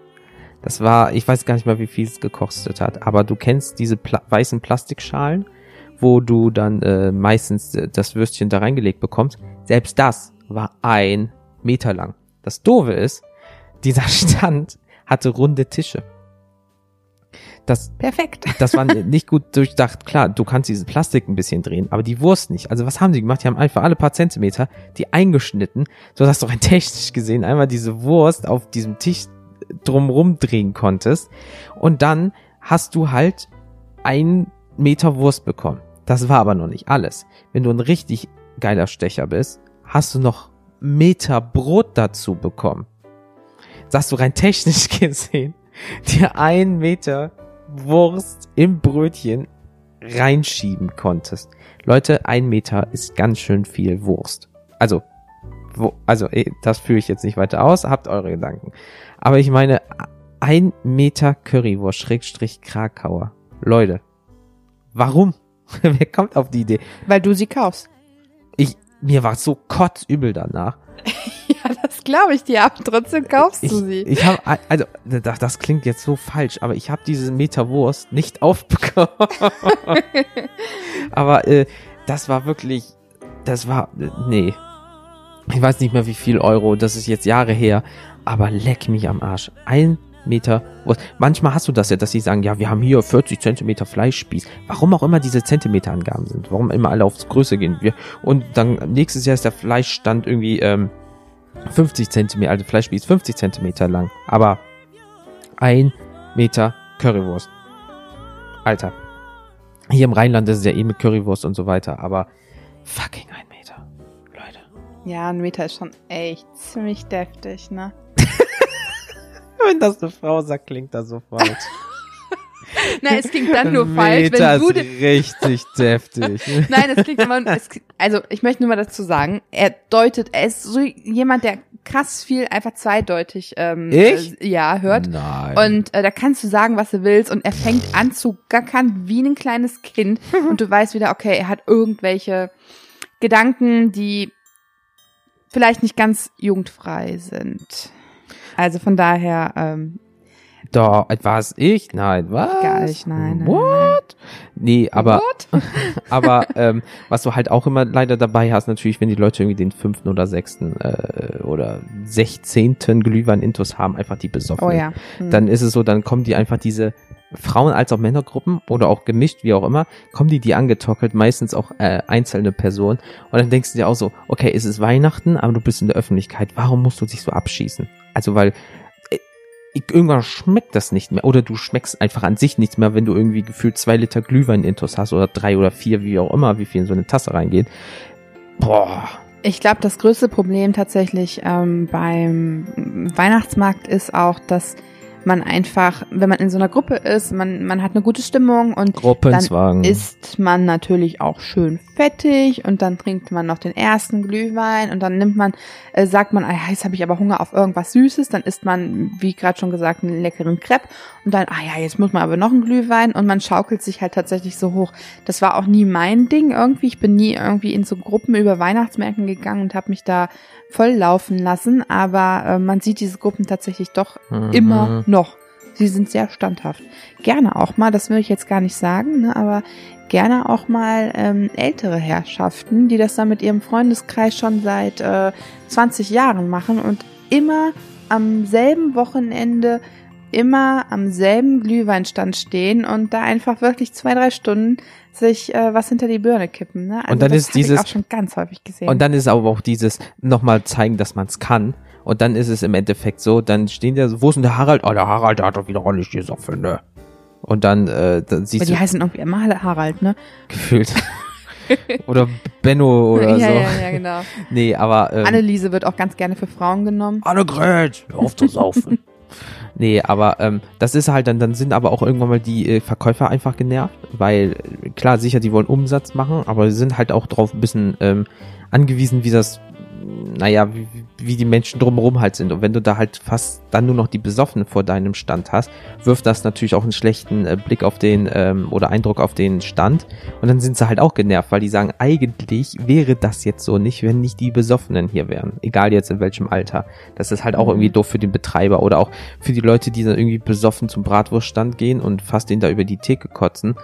Das war, ich weiß gar nicht mal, wie viel es gekostet hat, aber du kennst diese Pla weißen Plastikschalen, wo du dann äh, meistens äh, das Würstchen da reingelegt bekommst. Selbst das war ein Meter lang. Das Doofe ist, dieser Stand hatte runde Tische. Das Perfekt. das war nicht gut durchdacht. Klar, du kannst dieses Plastik ein bisschen drehen, aber die Wurst nicht. Also was haben die gemacht? Die haben einfach alle paar Zentimeter die eingeschnitten, sodass du rein technisch gesehen einmal diese Wurst auf diesem Tisch drumrum drehen konntest. Und dann hast du halt ein Meter Wurst bekommen. Das war aber noch nicht alles. Wenn du ein richtig geiler Stecher bist, hast du noch Meter Brot dazu bekommen. Dass du rein technisch gesehen dir ein Meter Wurst im Brötchen reinschieben konntest. Leute, ein Meter ist ganz schön viel Wurst. Also, wo, also eh, das führe ich jetzt nicht weiter aus, habt eure Gedanken. Aber ich meine, ein Meter Currywurst, Schrägstrich Krakauer. Leute, warum? Wer kommt auf die Idee? Weil du sie kaufst. Ich, mir war so kotzübel danach. Ja, das glaube ich dir, aber trotzdem kaufst Ich, du sie. ich habe, also, das, das klingt jetzt so falsch, aber ich habe diese Meter Wurst nicht aufbekommen. aber äh, das war wirklich, das war, nee. ich weiß nicht mehr wie viel Euro, das ist jetzt Jahre her, aber leck mich am Arsch. Ein Meter Wurst. Manchmal hast du das ja, dass sie sagen, ja, wir haben hier 40 Zentimeter Fleischspieß. Warum auch immer diese Zentimeterangaben sind. Warum immer alle aufs Größe gehen. Wir, und dann nächstes Jahr ist der Fleischstand irgendwie ähm, 50 Zentimeter, also Fleischspieß 50 Zentimeter lang. Aber ein Meter Currywurst. Alter. Hier im Rheinland ist es ja eh mit Currywurst und so weiter, aber fucking ein Meter. Leute. Ja, ein Meter ist schon echt ziemlich deftig, ne? Wenn das eine Frau sagt, klingt das so falsch. Nein, es klingt dann nur falsch, Meter wenn du ist richtig deftig. Nein, es klingt immer, es, also ich möchte nur mal dazu sagen, er deutet, er ist so jemand, der krass viel einfach zweideutig ähm, Ich? Äh, ja hört. Nein. Und äh, da kannst du sagen, was du willst und er fängt an zu gackern wie ein kleines Kind und du weißt wieder, okay, er hat irgendwelche Gedanken, die vielleicht nicht ganz jugendfrei sind. Also von daher, ähm, Doch, was ich? Nein, was? Gar nicht, nein, nein, What? Nee, aber, What? aber ähm, was du halt auch immer leider dabei hast, natürlich, wenn die Leute irgendwie den fünften oder sechsten äh, oder sechzehnten Glühwein-Intus haben, einfach die besoffen. oh ja. Hm. Dann ist es so, dann kommen die einfach diese Frauen- als auch Männergruppen oder auch gemischt, wie auch immer, kommen die die angetockelt, meistens auch äh, einzelne Personen. Und dann denkst du dir auch so, okay, es ist Weihnachten, aber du bist in der Öffentlichkeit, warum musst du dich so abschießen? Also weil irgendwann schmeckt das nicht mehr oder du schmeckst einfach an sich nichts mehr, wenn du irgendwie gefühlt zwei Liter Glühwein intus hast oder drei oder vier, wie auch immer, wie viel in so eine Tasse reingeht. Boah. Ich glaube, das größte Problem tatsächlich ähm, beim Weihnachtsmarkt ist auch, dass man einfach, wenn man in so einer Gruppe ist, man, man hat eine gute Stimmung und dann isst man natürlich auch schön fettig und dann trinkt man noch den ersten Glühwein und dann nimmt man, äh, sagt man, ah, jetzt habe ich aber Hunger auf irgendwas Süßes, dann isst man, wie gerade schon gesagt, einen leckeren Crepe und dann, ah ja, jetzt muss man aber noch einen Glühwein und man schaukelt sich halt tatsächlich so hoch. Das war auch nie mein Ding irgendwie. Ich bin nie irgendwie in so Gruppen über Weihnachtsmärkten gegangen und habe mich da voll laufen lassen, aber äh, man sieht diese Gruppen tatsächlich doch Mhm. immer noch. Sie sind sehr standhaft. Gerne auch mal, das will ich jetzt gar nicht sagen, ne, aber gerne auch mal ähm, ältere Herrschaften, die das dann mit ihrem Freundeskreis schon seit äh, 20 Jahren machen und immer am selben Wochenende immer am selben Glühweinstand stehen und da einfach wirklich zwei, drei Stunden sich äh, was hinter die Birne kippen. Ne? Also Und dann das ist dieses- ich auch schon ganz häufig gesehen. Und dann ist aber auch dieses nochmal zeigen, dass man es kann. Und dann ist es im Endeffekt so, dann stehen da, so, wo ist denn der Harald? Oh, der Harald, der hat doch wieder ordentlich gesoffen, ne? Und dann, äh, dann Aber siehst die du heißen irgendwie immer Harald, ne? gefühlt. oder Benno oder ja, so. ja, ja, genau. Nee, aber ähm, Anneliese wird auch ganz gerne für Frauen genommen. Annegret, hör auf zu saufen. nee, aber ähm, das ist halt dann, dann sind aber auch irgendwann mal die äh, Verkäufer einfach genervt, weil klar, sicher, die wollen Umsatz machen, aber sie sind halt auch drauf ein bisschen ähm, angewiesen, wie das, naja, wie, wie die Menschen drumherum halt sind. Und wenn du da halt fast dann nur noch die Besoffenen vor deinem Stand hast, wirft das natürlich auch einen schlechten äh, Blick auf den ähm, oder Eindruck auf den Stand. Und dann sind sie halt auch genervt, weil die sagen, eigentlich wäre das jetzt so nicht, wenn nicht die Besoffenen hier wären. Egal jetzt in welchem Alter. Das ist halt auch Mhm. irgendwie doof für den Betreiber oder auch für die Leute, die dann irgendwie besoffen zum Bratwurststand gehen und fast den da über die Theke kotzen,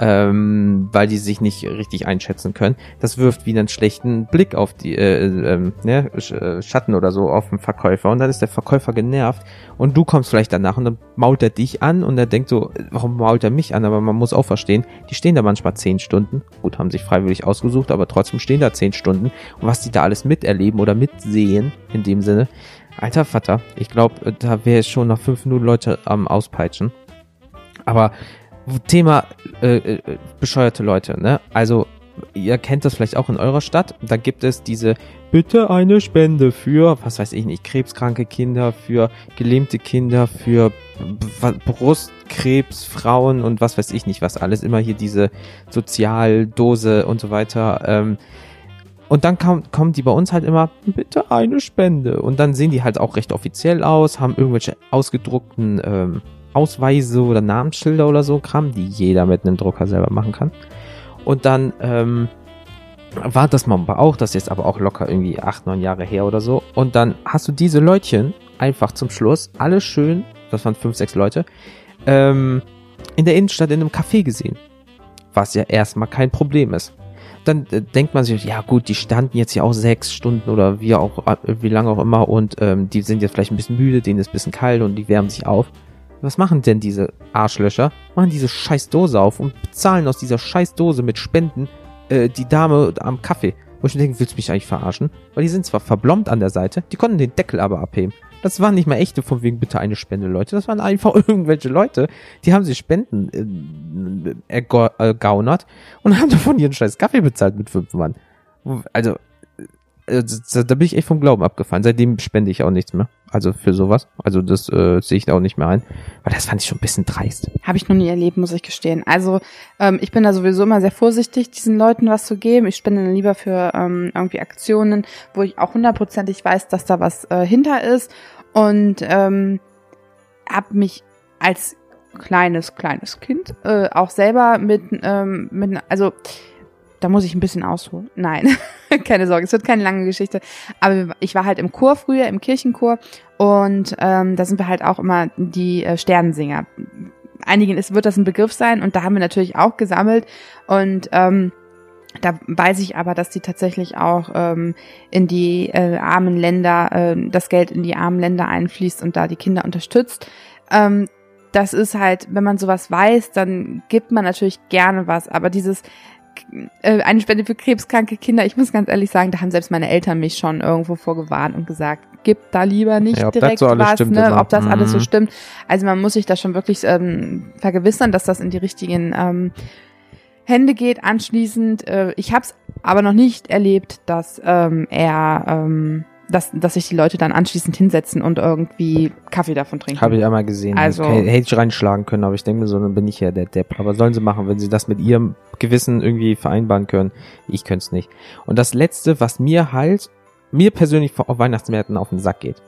ähm, weil die sich nicht richtig einschätzen können. Das wirft wieder einen schlechten Blick auf die äh, ähm, ne, äh, Schatten oder so auf den Verkäufer und dann ist der Verkäufer genervt und du kommst vielleicht danach und dann mault er dich an und er denkt so, warum mault er mich an? Aber man muss auch verstehen, die stehen da manchmal zehn Stunden, gut, haben sich freiwillig ausgesucht, aber trotzdem stehen da zehn Stunden und was die da alles miterleben oder mitsehen, in dem Sinne, alter Vater, ich glaube, da wäre schon nach fünf Minuten Leute am Auspeitschen. Aber Thema äh, äh, bescheuerte Leute, ne? Also ihr kennt das vielleicht auch in eurer Stadt. Da gibt es diese bitte eine Spende für, was weiß ich nicht, krebskranke Kinder, für gelähmte Kinder, für Brustkrebs, Frauen und was weiß ich nicht, was alles. Immer hier diese Sozialdose und so weiter. Ähm, und dann kam, kommen die bei uns halt immer, bitte eine Spende. Und dann sehen die halt auch recht offiziell aus, haben irgendwelche ausgedruckten ähm, Ausweise oder Namensschilder oder so Kram, die jeder mit einem Drucker selber machen kann. Und dann ähm, war das mal auch, das ist jetzt aber auch locker irgendwie acht, neun Jahre her oder so. Und dann hast du diese Leutchen einfach zum Schluss, alle schön, das waren fünf, sechs Leute, ähm, in der Innenstadt in einem Café gesehen. Was ja erstmal kein Problem ist. dann äh, denkt man sich, ja gut, die standen jetzt ja auch sechs Stunden oder wie auch, äh, wie lange auch immer und ähm, die sind jetzt vielleicht ein bisschen müde, denen ist ein bisschen kalt und die wärmen sich auf. Was machen denn diese Arschlöcher? Machen diese scheiß Dose auf und bezahlen aus dieser scheiß Dose mit Spenden äh, die Dame am Kaffee. Wo ich mir denke, willst du mich eigentlich verarschen? Weil die sind zwar verblombt an der Seite, die konnten den Deckel aber abheben. Das waren nicht mal echte von wegen bitte eine Spende Leute. Das waren einfach irgendwelche Leute, die haben sich Spenden äh, ergaunert und haben davon ihren scheiß Kaffee bezahlt mit fünf Mann. Also, äh, da bin ich echt vom Glauben abgefallen. Seitdem spende ich auch nichts mehr. Also für sowas. Also das äh, sehe ich da auch nicht mehr ein. Weil das fand ich schon ein bisschen dreist. Habe ich noch nie erlebt, muss ich gestehen. Also ähm, ich bin da sowieso immer sehr vorsichtig, diesen Leuten was zu geben. Ich spende dann lieber für ähm, irgendwie Aktionen, wo ich auch hundertprozentig weiß, dass da was äh, hinter ist. Und ähm, habe mich als kleines, kleines Kind äh, auch selber mit, ähm, mit also da muss ich ein bisschen ausholen. Nein, keine Sorge, es wird keine lange Geschichte. Aber ich war halt im Chor früher, im Kirchenchor und ähm, da sind wir halt auch immer die äh, Sternensinger. Einigen ist, wird das ein Begriff sein und da haben wir natürlich auch gesammelt und ähm, da weiß ich aber, dass die tatsächlich auch ähm, in die äh, armen Länder, äh, das Geld in die armen Länder einfließt und da die Kinder unterstützt. Ähm, das ist halt, wenn man sowas weiß, dann gibt man natürlich gerne was. Aber dieses, äh, eine Spende für krebskranke Kinder. Ich muss ganz ehrlich sagen, da haben selbst meine Eltern mich schon irgendwo vorgewarnt und gesagt, gib da lieber nicht ja, direkt so was, ne, ob das alles so mhm. stimmt. Also man muss sich da schon wirklich ähm, vergewissern, dass das in die richtigen ähm, Hände geht. Anschließend, äh, ich habe es aber noch nicht erlebt, dass ähm, er ähm, dass, dass sich die Leute dann anschließend hinsetzen und irgendwie Kaffee davon trinken. Habe ich einmal gesehen. Also hätte ich reinschlagen können, aber ich denke mir so, dann bin ich ja der Depp. Aber sollen sie machen, wenn sie das mit ihrem Gewissen irgendwie vereinbaren können. Ich könnte es nicht. Und das Letzte, was mir halt, mir persönlich auf Weihnachtsmärkten auf den Sack geht,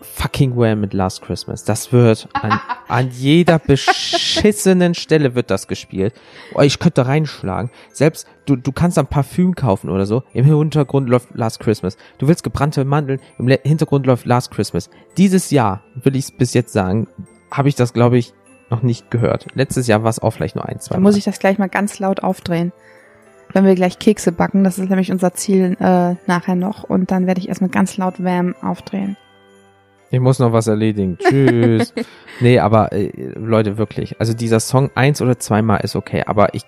fucking Wham mit Last Christmas. Das wird an, an jeder beschissenen Stelle wird das gespielt. Oh, ich könnte reinschlagen. Selbst du, du kannst ein Parfüm kaufen oder so. Im Hintergrund läuft Last Christmas. Du willst gebrannte Mandeln. Im Hintergrund läuft Last Christmas. Dieses Jahr, will ich es bis jetzt sagen, habe ich das, glaube ich, noch nicht gehört. Letztes Jahr war es auch vielleicht nur ein, zwei. Da muss ich das gleich mal ganz laut aufdrehen. Wenn wir gleich Kekse backen, das ist nämlich unser Ziel äh, nachher noch. Und dann werde ich erstmal ganz laut Wham aufdrehen. Ich muss noch was erledigen. Tschüss. nee, aber äh, Leute, wirklich. Also dieser Song eins oder zweimal ist okay, aber ich,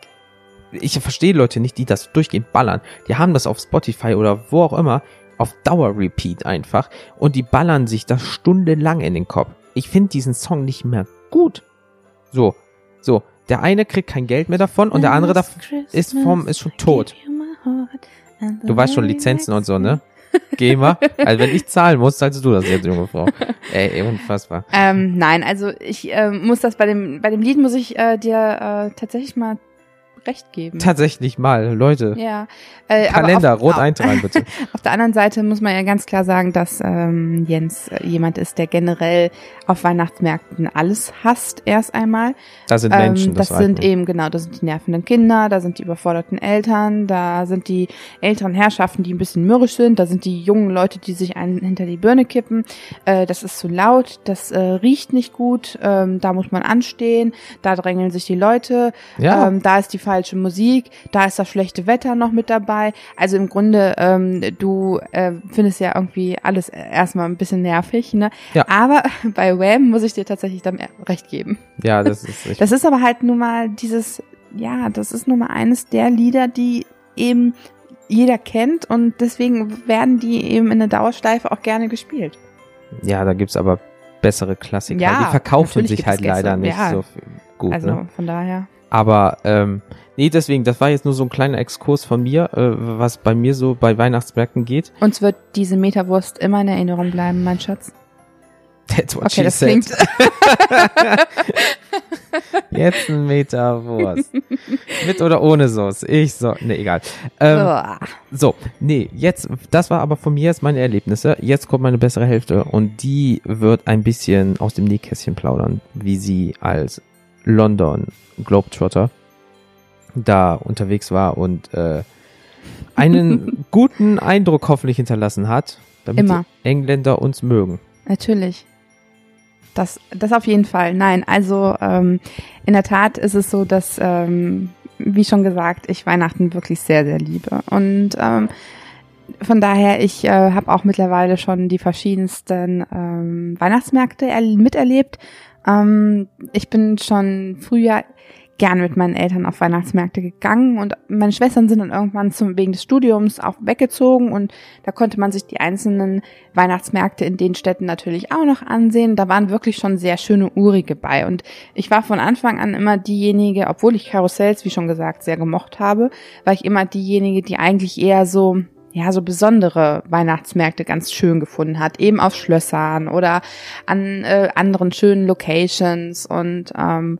ich verstehe Leute nicht, die das durchgehend ballern. Die haben das auf Spotify oder wo auch immer auf Dauer-Repeat einfach und die ballern sich das stundenlang in den Kopf. Ich finde diesen Song nicht mehr gut. So, so. Der eine kriegt kein Geld mehr davon und der andere ist vom, ist schon tot. Du weißt schon Lizenzen und so, ne? GEMA. Also wenn ich zahlen muss, zahlst du das jetzt, junge Frau. Ey, unfassbar. Ähm, nein, also ich äh, muss das bei dem, bei dem Lied muss ich äh, dir äh, tatsächlich mal recht geben. Tatsächlich mal, Leute. Ja. Äh, Kalender, auf, rot auf, eintragen bitte. auf der anderen Seite muss man ja ganz klar sagen, dass ähm, Jens äh, jemand ist, der generell auf Weihnachtsmärkten alles hasst, erst einmal. Da sind Menschen, ähm, das, das sind eben, genau, da sind die nervenden Kinder, da sind die überforderten Eltern, da sind die älteren Herrschaften, die ein bisschen mürrisch sind, da sind die jungen Leute, die sich einen hinter die Birne kippen. Äh, das ist zu laut, das äh, riecht nicht gut, ähm, da muss man anstehen, da drängeln sich die Leute, ja. ähm, da ist die falsche Musik, da ist das schlechte Wetter noch mit dabei. Also im Grunde, ähm, du äh, findest ja irgendwie alles erstmal ein bisschen nervig, ne? Ja. Aber bei Wham muss ich dir tatsächlich dann recht geben. Ja, das ist richtig. Das ist aber halt nun mal dieses, ja, das ist nun mal eines der Lieder, die eben jeder kennt und deswegen werden die eben in der Dauerschleife auch gerne gespielt. Ja, da gibt's aber bessere Klassiker. Ja, die verkaufen sich halt leider nicht ja. so gut. Also ne? von daher. Aber ähm, nee, deswegen, das war jetzt nur so ein kleiner Exkurs von mir, äh, was bei mir so bei Weihnachtsmärkten geht. Uns wird diese Meterwurst immer in Erinnerung bleiben, mein Schatz. That's what okay, she das said. klingt. Jetzt ein Meter Wurst. Mit oder ohne Sauce? Ich so, nee, egal. Ähm, so, nee, jetzt, das war aber von mir jetzt meine Erlebnisse. Jetzt kommt meine bessere Hälfte und die wird ein bisschen aus dem Nähkästchen plaudern, wie sie als London Globetrotter da unterwegs war und äh, einen guten Eindruck hoffentlich hinterlassen hat, damit Immer. die Engländer uns mögen. Natürlich. Das, das auf jeden Fall. Nein, also ähm, in der Tat ist es so, dass ähm, wie schon gesagt, ich Weihnachten wirklich sehr, sehr liebe. Und ähm, von daher, ich äh, habe auch mittlerweile schon die verschiedensten ähm, Weihnachtsmärkte miterlebt. Ähm, ich bin schon früher gern mit meinen Eltern auf Weihnachtsmärkte gegangen und meine Schwestern sind dann irgendwann zum, wegen des Studiums auch weggezogen und da konnte man sich die einzelnen Weihnachtsmärkte in den Städten natürlich auch noch ansehen. Da waren wirklich schon sehr schöne urige bei und ich war von Anfang an immer diejenige, obwohl ich Karussells, wie schon gesagt, sehr gemocht habe, war ich immer diejenige, die eigentlich eher so ja, so besondere Weihnachtsmärkte ganz schön gefunden hat, eben auf Schlössern oder an äh, anderen schönen Locations und ähm,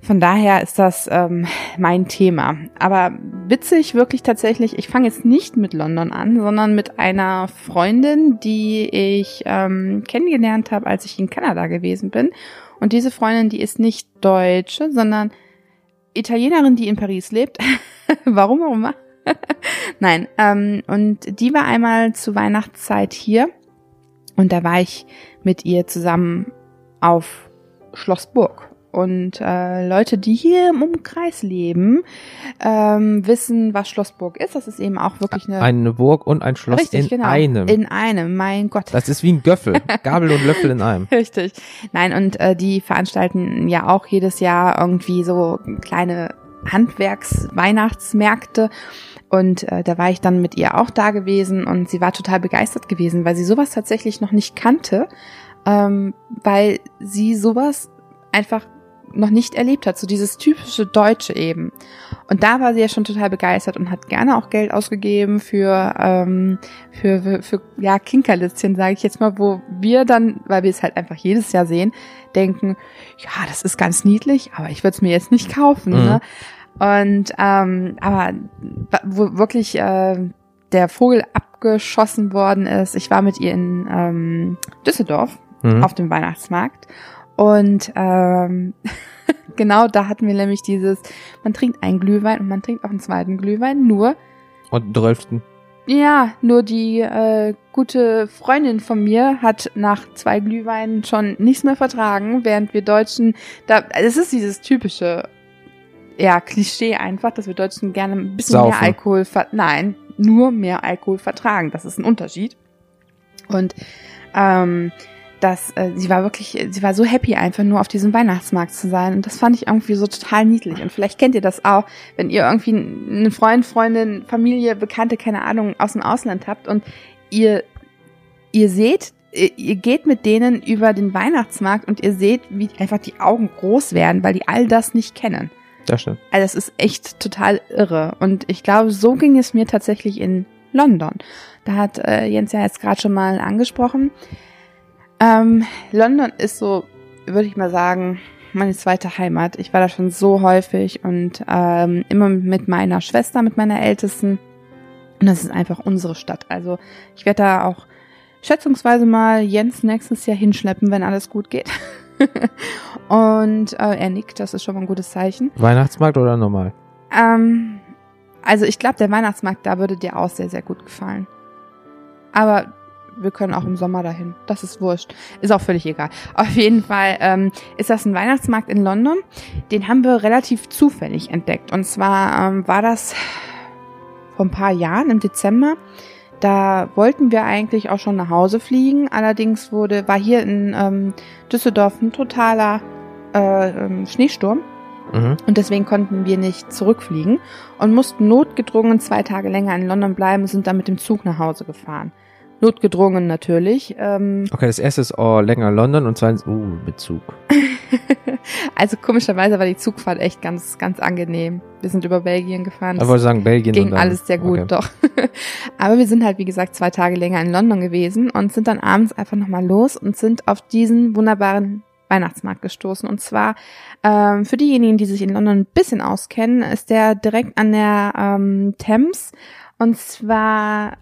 von daher ist das ähm, mein Thema. Aber witzig wirklich tatsächlich, ich fange jetzt nicht mit London an, sondern mit einer Freundin, die ich ähm, kennengelernt habe, als ich in Kanada gewesen bin. Und diese Freundin, die ist nicht Deutsche, sondern Italienerin, die in Paris lebt. Warum immer. Nein, ähm, und die war einmal zur Weihnachtszeit hier und da war ich mit ihr zusammen auf Schlossburg. Und äh, Leute, die hier im Umkreis leben, ähm, wissen, was Schlossburg ist. Das ist eben auch wirklich eine eine Burg und ein Schloss Richtig, in genau. einem. In einem, mein Gott. das ist wie ein Göffel, Gabel und Löffel in einem. Richtig. Nein, und äh, die veranstalten ja auch jedes Jahr irgendwie so kleine Handwerks-Weihnachtsmärkte. Und äh, da war ich dann mit ihr auch da gewesen und sie war total begeistert gewesen, weil sie sowas tatsächlich noch nicht kannte, ähm, weil sie sowas einfach noch nicht erlebt hat, so dieses typische Deutsche eben. Und da war sie ja schon total begeistert und hat gerne auch Geld ausgegeben für ähm, für, für, für ja Kinkerlitzchen, sage ich jetzt mal, wo wir dann, weil wir es halt einfach jedes Jahr sehen, denken, ja, das ist ganz niedlich, aber ich würde es mir jetzt nicht kaufen. Mhm. Ne? Und ähm, aber wo wirklich äh, der Vogel abgeschossen worden ist, ich war mit ihr in ähm, Düsseldorf Mhm. auf dem Weihnachtsmarkt. Und ähm, genau da hatten wir nämlich dieses, man trinkt einen Glühwein und man trinkt auch einen zweiten Glühwein, nur, Und Drölften. ja, nur die äh, gute Freundin von mir hat nach zwei Glühweinen schon nichts mehr vertragen, während wir Deutschen, da, es ist dieses typische, ja, Klischee einfach, dass wir Deutschen gerne ein bisschen Saufen. mehr Alkohol, nein, nur mehr Alkohol vertragen. Das ist ein Unterschied. Und ähm, dass äh, sie war wirklich, sie war so happy einfach nur auf diesem Weihnachtsmarkt zu sein und das fand ich irgendwie so total niedlich und vielleicht kennt ihr das auch, wenn ihr irgendwie einen Freund, Freundin, Familie, Bekannte, keine Ahnung, aus dem Ausland habt und ihr ihr seht, ihr ihr geht mit denen über den Weihnachtsmarkt und ihr seht, wie einfach die Augen groß werden, weil die all das nicht kennen. Das stimmt. Also es ist echt total irre. Und ich glaube, so ging es mir tatsächlich in London. Da hat äh, Jens ja jetzt gerade schon mal angesprochen. Ähm, London ist so, würde ich mal sagen, meine zweite Heimat. Ich war da schon so häufig und ähm, immer mit meiner Schwester, mit meiner Ältesten. Und das ist einfach unsere Stadt. Also ich werde da auch schätzungsweise mal Jens nächstes Jahr hinschleppen, wenn alles gut geht. und äh, er nickt, das ist schon mal ein gutes Zeichen. Weihnachtsmarkt oder normal? Ähm, also ich glaube, der Weihnachtsmarkt da würde dir auch sehr, sehr gut gefallen. Aber wir können auch im Sommer dahin. Das ist wurscht. Ist auch völlig egal. Auf jeden Fall ähm, ist das ein Weihnachtsmarkt in London. Den haben wir relativ zufällig entdeckt. Und zwar ähm, war das vor ein paar Jahren im Dezember. Da wollten wir eigentlich auch schon nach Hause fliegen. Allerdings wurde, war hier in ähm, Düsseldorf ein totaler äh, ähm, Schneesturm. Mhm. Und deswegen konnten wir nicht zurückfliegen und mussten notgedrungen zwei Tage länger in London bleiben und sind dann mit dem Zug nach Hause gefahren. Notgedrungen natürlich. Ähm, Okay, das erste ist oh, länger London und zweitens, uh, mit Zug. also komischerweise war die Zugfahrt echt ganz, ganz angenehm. Wir sind über Belgien gefahren. Ich wollte sagen, Belgien ging alles sehr gut, okay. doch. Aber wir sind halt, wie gesagt, zwei Tage länger in London gewesen und sind dann abends einfach nochmal los und sind auf diesen wunderbaren Weihnachtsmarkt gestoßen. Und zwar, ähm, für diejenigen, die sich in London ein bisschen auskennen, ist der direkt an der ähm, Thames und zwar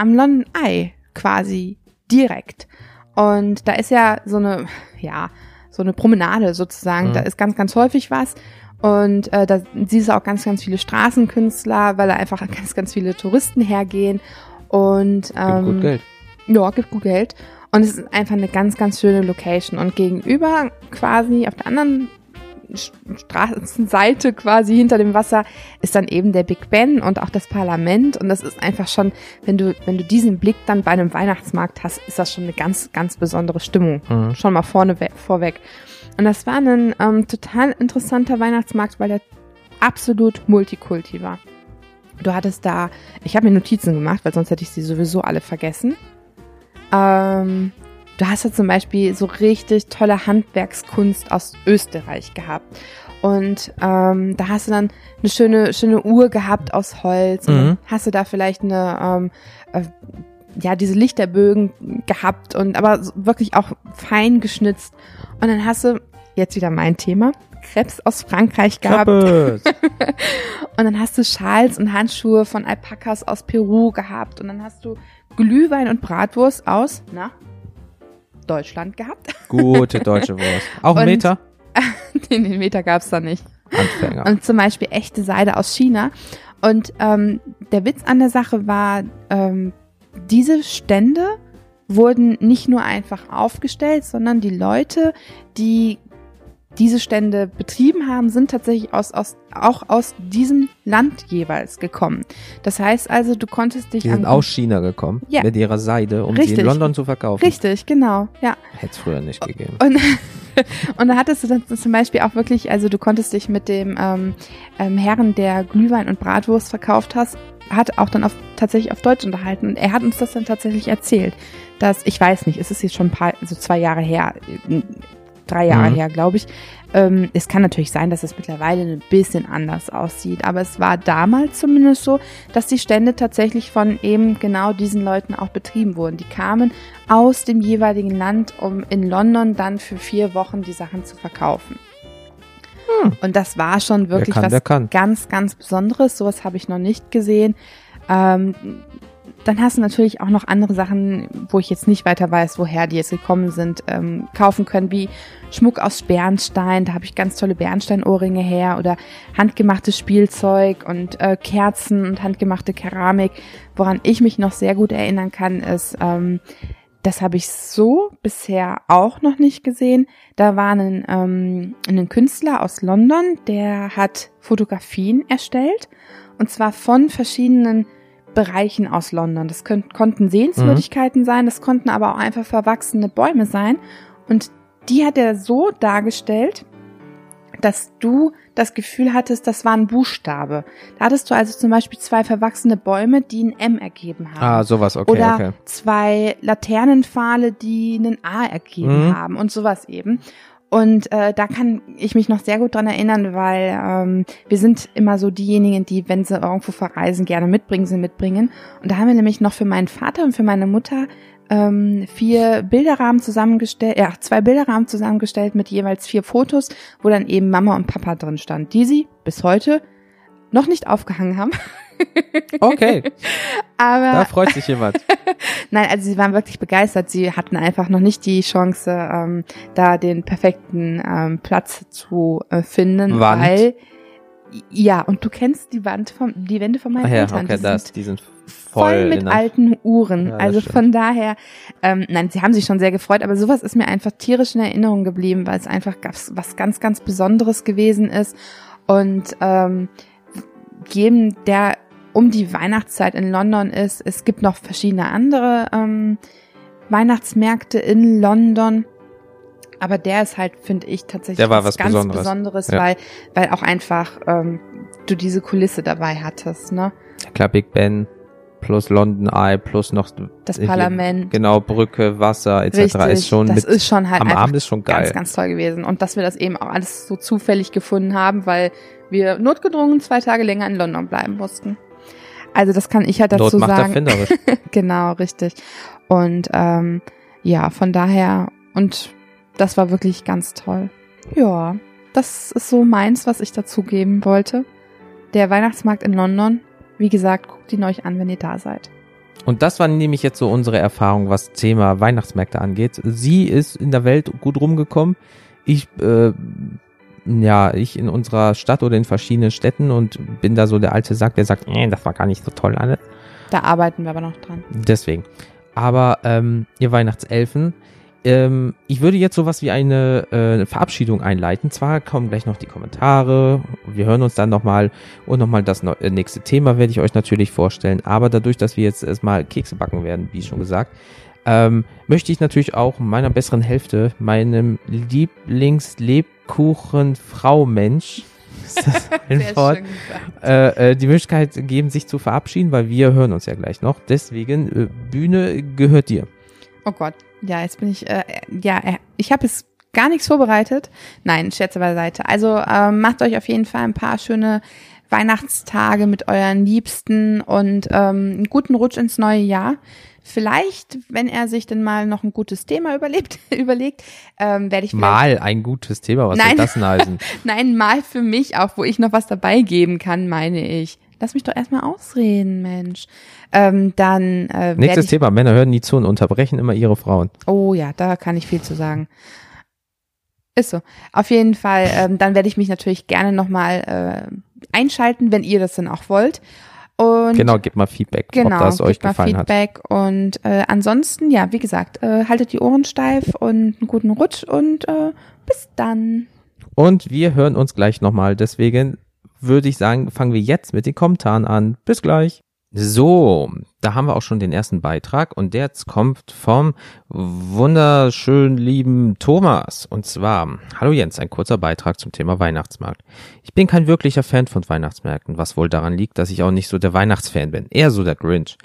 am London Eye quasi direkt. Und da ist ja so eine, ja, so eine Promenade sozusagen. Mhm. Da ist ganz, ganz häufig was. Und äh, da siehst du auch ganz, ganz viele Straßenkünstler, weil da einfach ganz, ganz viele Touristen hergehen. Und Gibt ähm, gut Geld. ja, gibt gut Geld. Und es ist einfach eine ganz, ganz schöne Location. Und gegenüber quasi auf der anderen Straßenseite quasi hinter dem Wasser ist dann eben der Big Ben und auch das Parlament und das ist einfach schon, wenn du, wenn du diesen Blick dann bei einem Weihnachtsmarkt hast, ist das schon eine ganz, ganz besondere Stimmung. Mhm. Schon mal vorne vorweg. Und das war ein ähm, total interessanter Weihnachtsmarkt, weil der absolut Multikulti war. Du hattest da, ich habe mir Notizen gemacht, weil sonst hätte ich sie sowieso alle vergessen. Ähm, du hast da zum Beispiel so richtig tolle Handwerkskunst aus Österreich gehabt. Und ähm, da hast du dann eine schöne, schöne Uhr gehabt aus Holz. Mhm. hast du da vielleicht eine, ähm, äh, ja, diese Lichterbögen gehabt und aber wirklich auch fein geschnitzt. Und dann hast du, jetzt wieder mein Thema, Krebs aus Frankreich gehabt. Und dann hast du Schals und Handschuhe von Alpakas aus Peru gehabt. Und dann hast du Glühwein und Bratwurst aus, na, Deutschland gehabt. Gute deutsche Wurst. Auch Und- Meter? Den, den Meter gab's da nicht. Anfänger. Und zum Beispiel echte Seide aus China. Und ähm, der Witz an der Sache war, ähm, diese Stände wurden nicht nur einfach aufgestellt, sondern die Leute, die diese Stände betrieben haben, sind tatsächlich aus, aus, auch aus diesem Land jeweils gekommen. Das heißt also, du konntest dich Die sind aus China gekommen Ja. mit ihrer Seide, um sie Richtig. in London zu verkaufen. Richtig, genau, ja. Hätte es früher nicht gegeben. Und, und da hattest du dann zum Beispiel auch wirklich, also du konntest dich mit dem ähm, ähm, Herren, der Glühwein und Bratwurst verkauft hast, hat auch dann auf, tatsächlich auf Deutsch unterhalten. Und er hat uns das dann tatsächlich erzählt, dass, ich weiß nicht, es ist jetzt schon ein paar, so zwei Jahre her, drei Jahre Mhm. her, glaube ich. Ähm, es kann natürlich sein, dass es mittlerweile ein bisschen anders aussieht, aber es war damals zumindest so, dass die Stände tatsächlich von eben genau diesen Leuten auch betrieben wurden. Die kamen aus dem jeweiligen Land, um in London dann für vier Wochen die Sachen zu verkaufen. Hm. Und das war schon wirklich kann, was ganz, ganz Besonderes. Sowas habe ich noch nicht gesehen. Ähm, dann hast du natürlich auch noch andere Sachen, wo ich jetzt nicht weiter weiß, woher die jetzt gekommen sind, ähm, kaufen können, wie Schmuck aus Bernstein. Da habe ich ganz tolle Bernsteinohrringe her oder handgemachtes Spielzeug und äh, Kerzen und handgemachte Keramik. Woran ich mich noch sehr gut erinnern kann, ist, ähm, das habe ich so bisher auch noch nicht gesehen. Da war ein, ähm, ein Künstler aus London, der hat Fotografien erstellt und zwar von verschiedenen Bereichen aus London. Das könnt, konnten Sehenswürdigkeiten sein, das konnten aber auch einfach verwachsene Bäume sein. Und die hat er so dargestellt, dass du das Gefühl hattest, das war ein Buchstabe. Da hattest du also zum Beispiel zwei verwachsene Bäume, die ein M ergeben haben. Ah, sowas, okay, Oder okay. zwei Laternenpfahle, die einen A ergeben Mhm. haben und sowas eben. Und äh, da kann ich mich noch sehr gut dran erinnern, weil ähm, wir sind immer so diejenigen, die, wenn sie irgendwo verreisen, gerne mitbringen, sie mitbringen. Und da haben wir nämlich noch für meinen Vater und für meine Mutter ähm, vier Bilderrahmen zusammengestellt, ja, zwei Bilderrahmen zusammengestellt mit jeweils vier Fotos, wo dann eben Mama und Papa drin stand, die sie bis heute noch nicht aufgehangen haben. Okay, Aber da freut sich jemand. Nein, also sie waren wirklich begeistert. Sie hatten einfach noch nicht die Chance, ähm, da den perfekten ähm, Platz zu äh, finden, Wand. weil ja, und du kennst die Wand vom, die Wände von meinen Ach ja, Eltern. okay, die das, sind die sind voll voll mit der- alten Uhren. Ja, also von daher, ähm, nein, sie haben sich schon sehr gefreut, aber sowas ist mir einfach tierisch in Erinnerung geblieben, weil es einfach was ganz, ganz Besonderes gewesen ist. Und ähm, jedem, der um die Weihnachtszeit in London ist, es gibt noch verschiedene andere ähm, Weihnachtsmärkte in London. Aber der ist halt, finde ich, tatsächlich Der war was ganz Besonderes. Besonderes, Ja. weil, weil auch einfach ähm, du diese Kulisse dabei hattest, ne? Klar, Big Ben plus London Eye plus noch Das Parlament. Genau, Brücke, Wasser etc. Richtig, ist schon das mit ist schon halt am Abend ist schon geil. ganz, ganz toll gewesen. Und dass wir das eben auch alles so zufällig gefunden haben, weil wir notgedrungen zwei Tage länger in London bleiben mussten. Also das kann ich halt dazu Not macht sagen. erfinderisch. genau, richtig. Und ähm, ja, von daher, und das war wirklich ganz toll. Ja, das ist so meins, was ich dazugeben wollte. Der Weihnachtsmarkt in London. Wie gesagt, guckt ihn euch an, wenn ihr da seid. Und das war nämlich jetzt so unsere Erfahrung, was Thema Weihnachtsmärkte angeht. Sie ist in der Welt gut rumgekommen. Ich, äh, ja, ich in unserer Stadt oder in verschiedenen Städten und bin da so der alte Sack, der sagt, nee, das war gar nicht so toll alles. Da arbeiten wir aber noch dran. Deswegen. Aber ähm, ihr Weihnachtselfen, ähm, ich würde jetzt sowas wie eine äh, Verabschiedung einleiten. Zwar kommen gleich noch die Kommentare, wir hören uns dann nochmal und nochmal das äh, nächste Thema werde ich euch natürlich vorstellen. Aber dadurch, dass wir jetzt erstmal Kekse backen werden, wie schon gesagt, ähm, möchte ich natürlich auch meiner besseren Hälfte, meinem Lieblingslebkuchen-Frau-Mensch, ist das ein Wort, äh, äh, die Möglichkeit geben, sich zu verabschieden, weil wir hören uns ja gleich noch. Deswegen, äh, Bühne gehört dir. Oh Gott, ja, jetzt bin ich, äh, ja, äh, ich habe es gar nichts vorbereitet. Nein, Scherze beiseite. Also ähm, macht euch auf jeden Fall ein paar schöne Weihnachtstage mit euren Liebsten und ähm, einen guten Rutsch ins neue Jahr. Vielleicht, wenn er sich denn mal noch ein gutes Thema überlebt, überlegt, ähm, werde ich mal ein gutes Thema. Was Nein. soll das denn heißen? Nein, mal für mich auch, wo ich noch was dabei geben kann, meine ich. Lass mich doch erstmal ausreden, Mensch. Ähm, dann äh, Nächstes Thema, Männer hören nie zu und unterbrechen immer ihre Frauen. Oh ja, da kann ich viel zu sagen. Ist so. Auf jeden Fall, ähm, dann werde ich mich natürlich gerne nochmal äh, einschalten, wenn ihr das dann auch wollt. Und genau, gebt mal Feedback, genau, ob das euch gefallen Feedback. hat. Und äh, ansonsten, ja, wie gesagt, äh, haltet die Ohren steif und einen guten Rutsch und äh, bis dann. Und wir hören uns gleich nochmal. Deswegen würde ich sagen, fangen wir jetzt mit den Kommentaren an. Bis gleich. So, da haben wir auch schon den ersten Beitrag und der jetzt kommt vom wunderschön lieben Thomas. Und zwar, hallo Jens, ein kurzer Beitrag zum Thema Weihnachtsmarkt. Ich bin kein wirklicher Fan von Weihnachtsmärkten, was wohl daran liegt, dass ich auch nicht so der Weihnachtsfan bin, eher so der Grinch.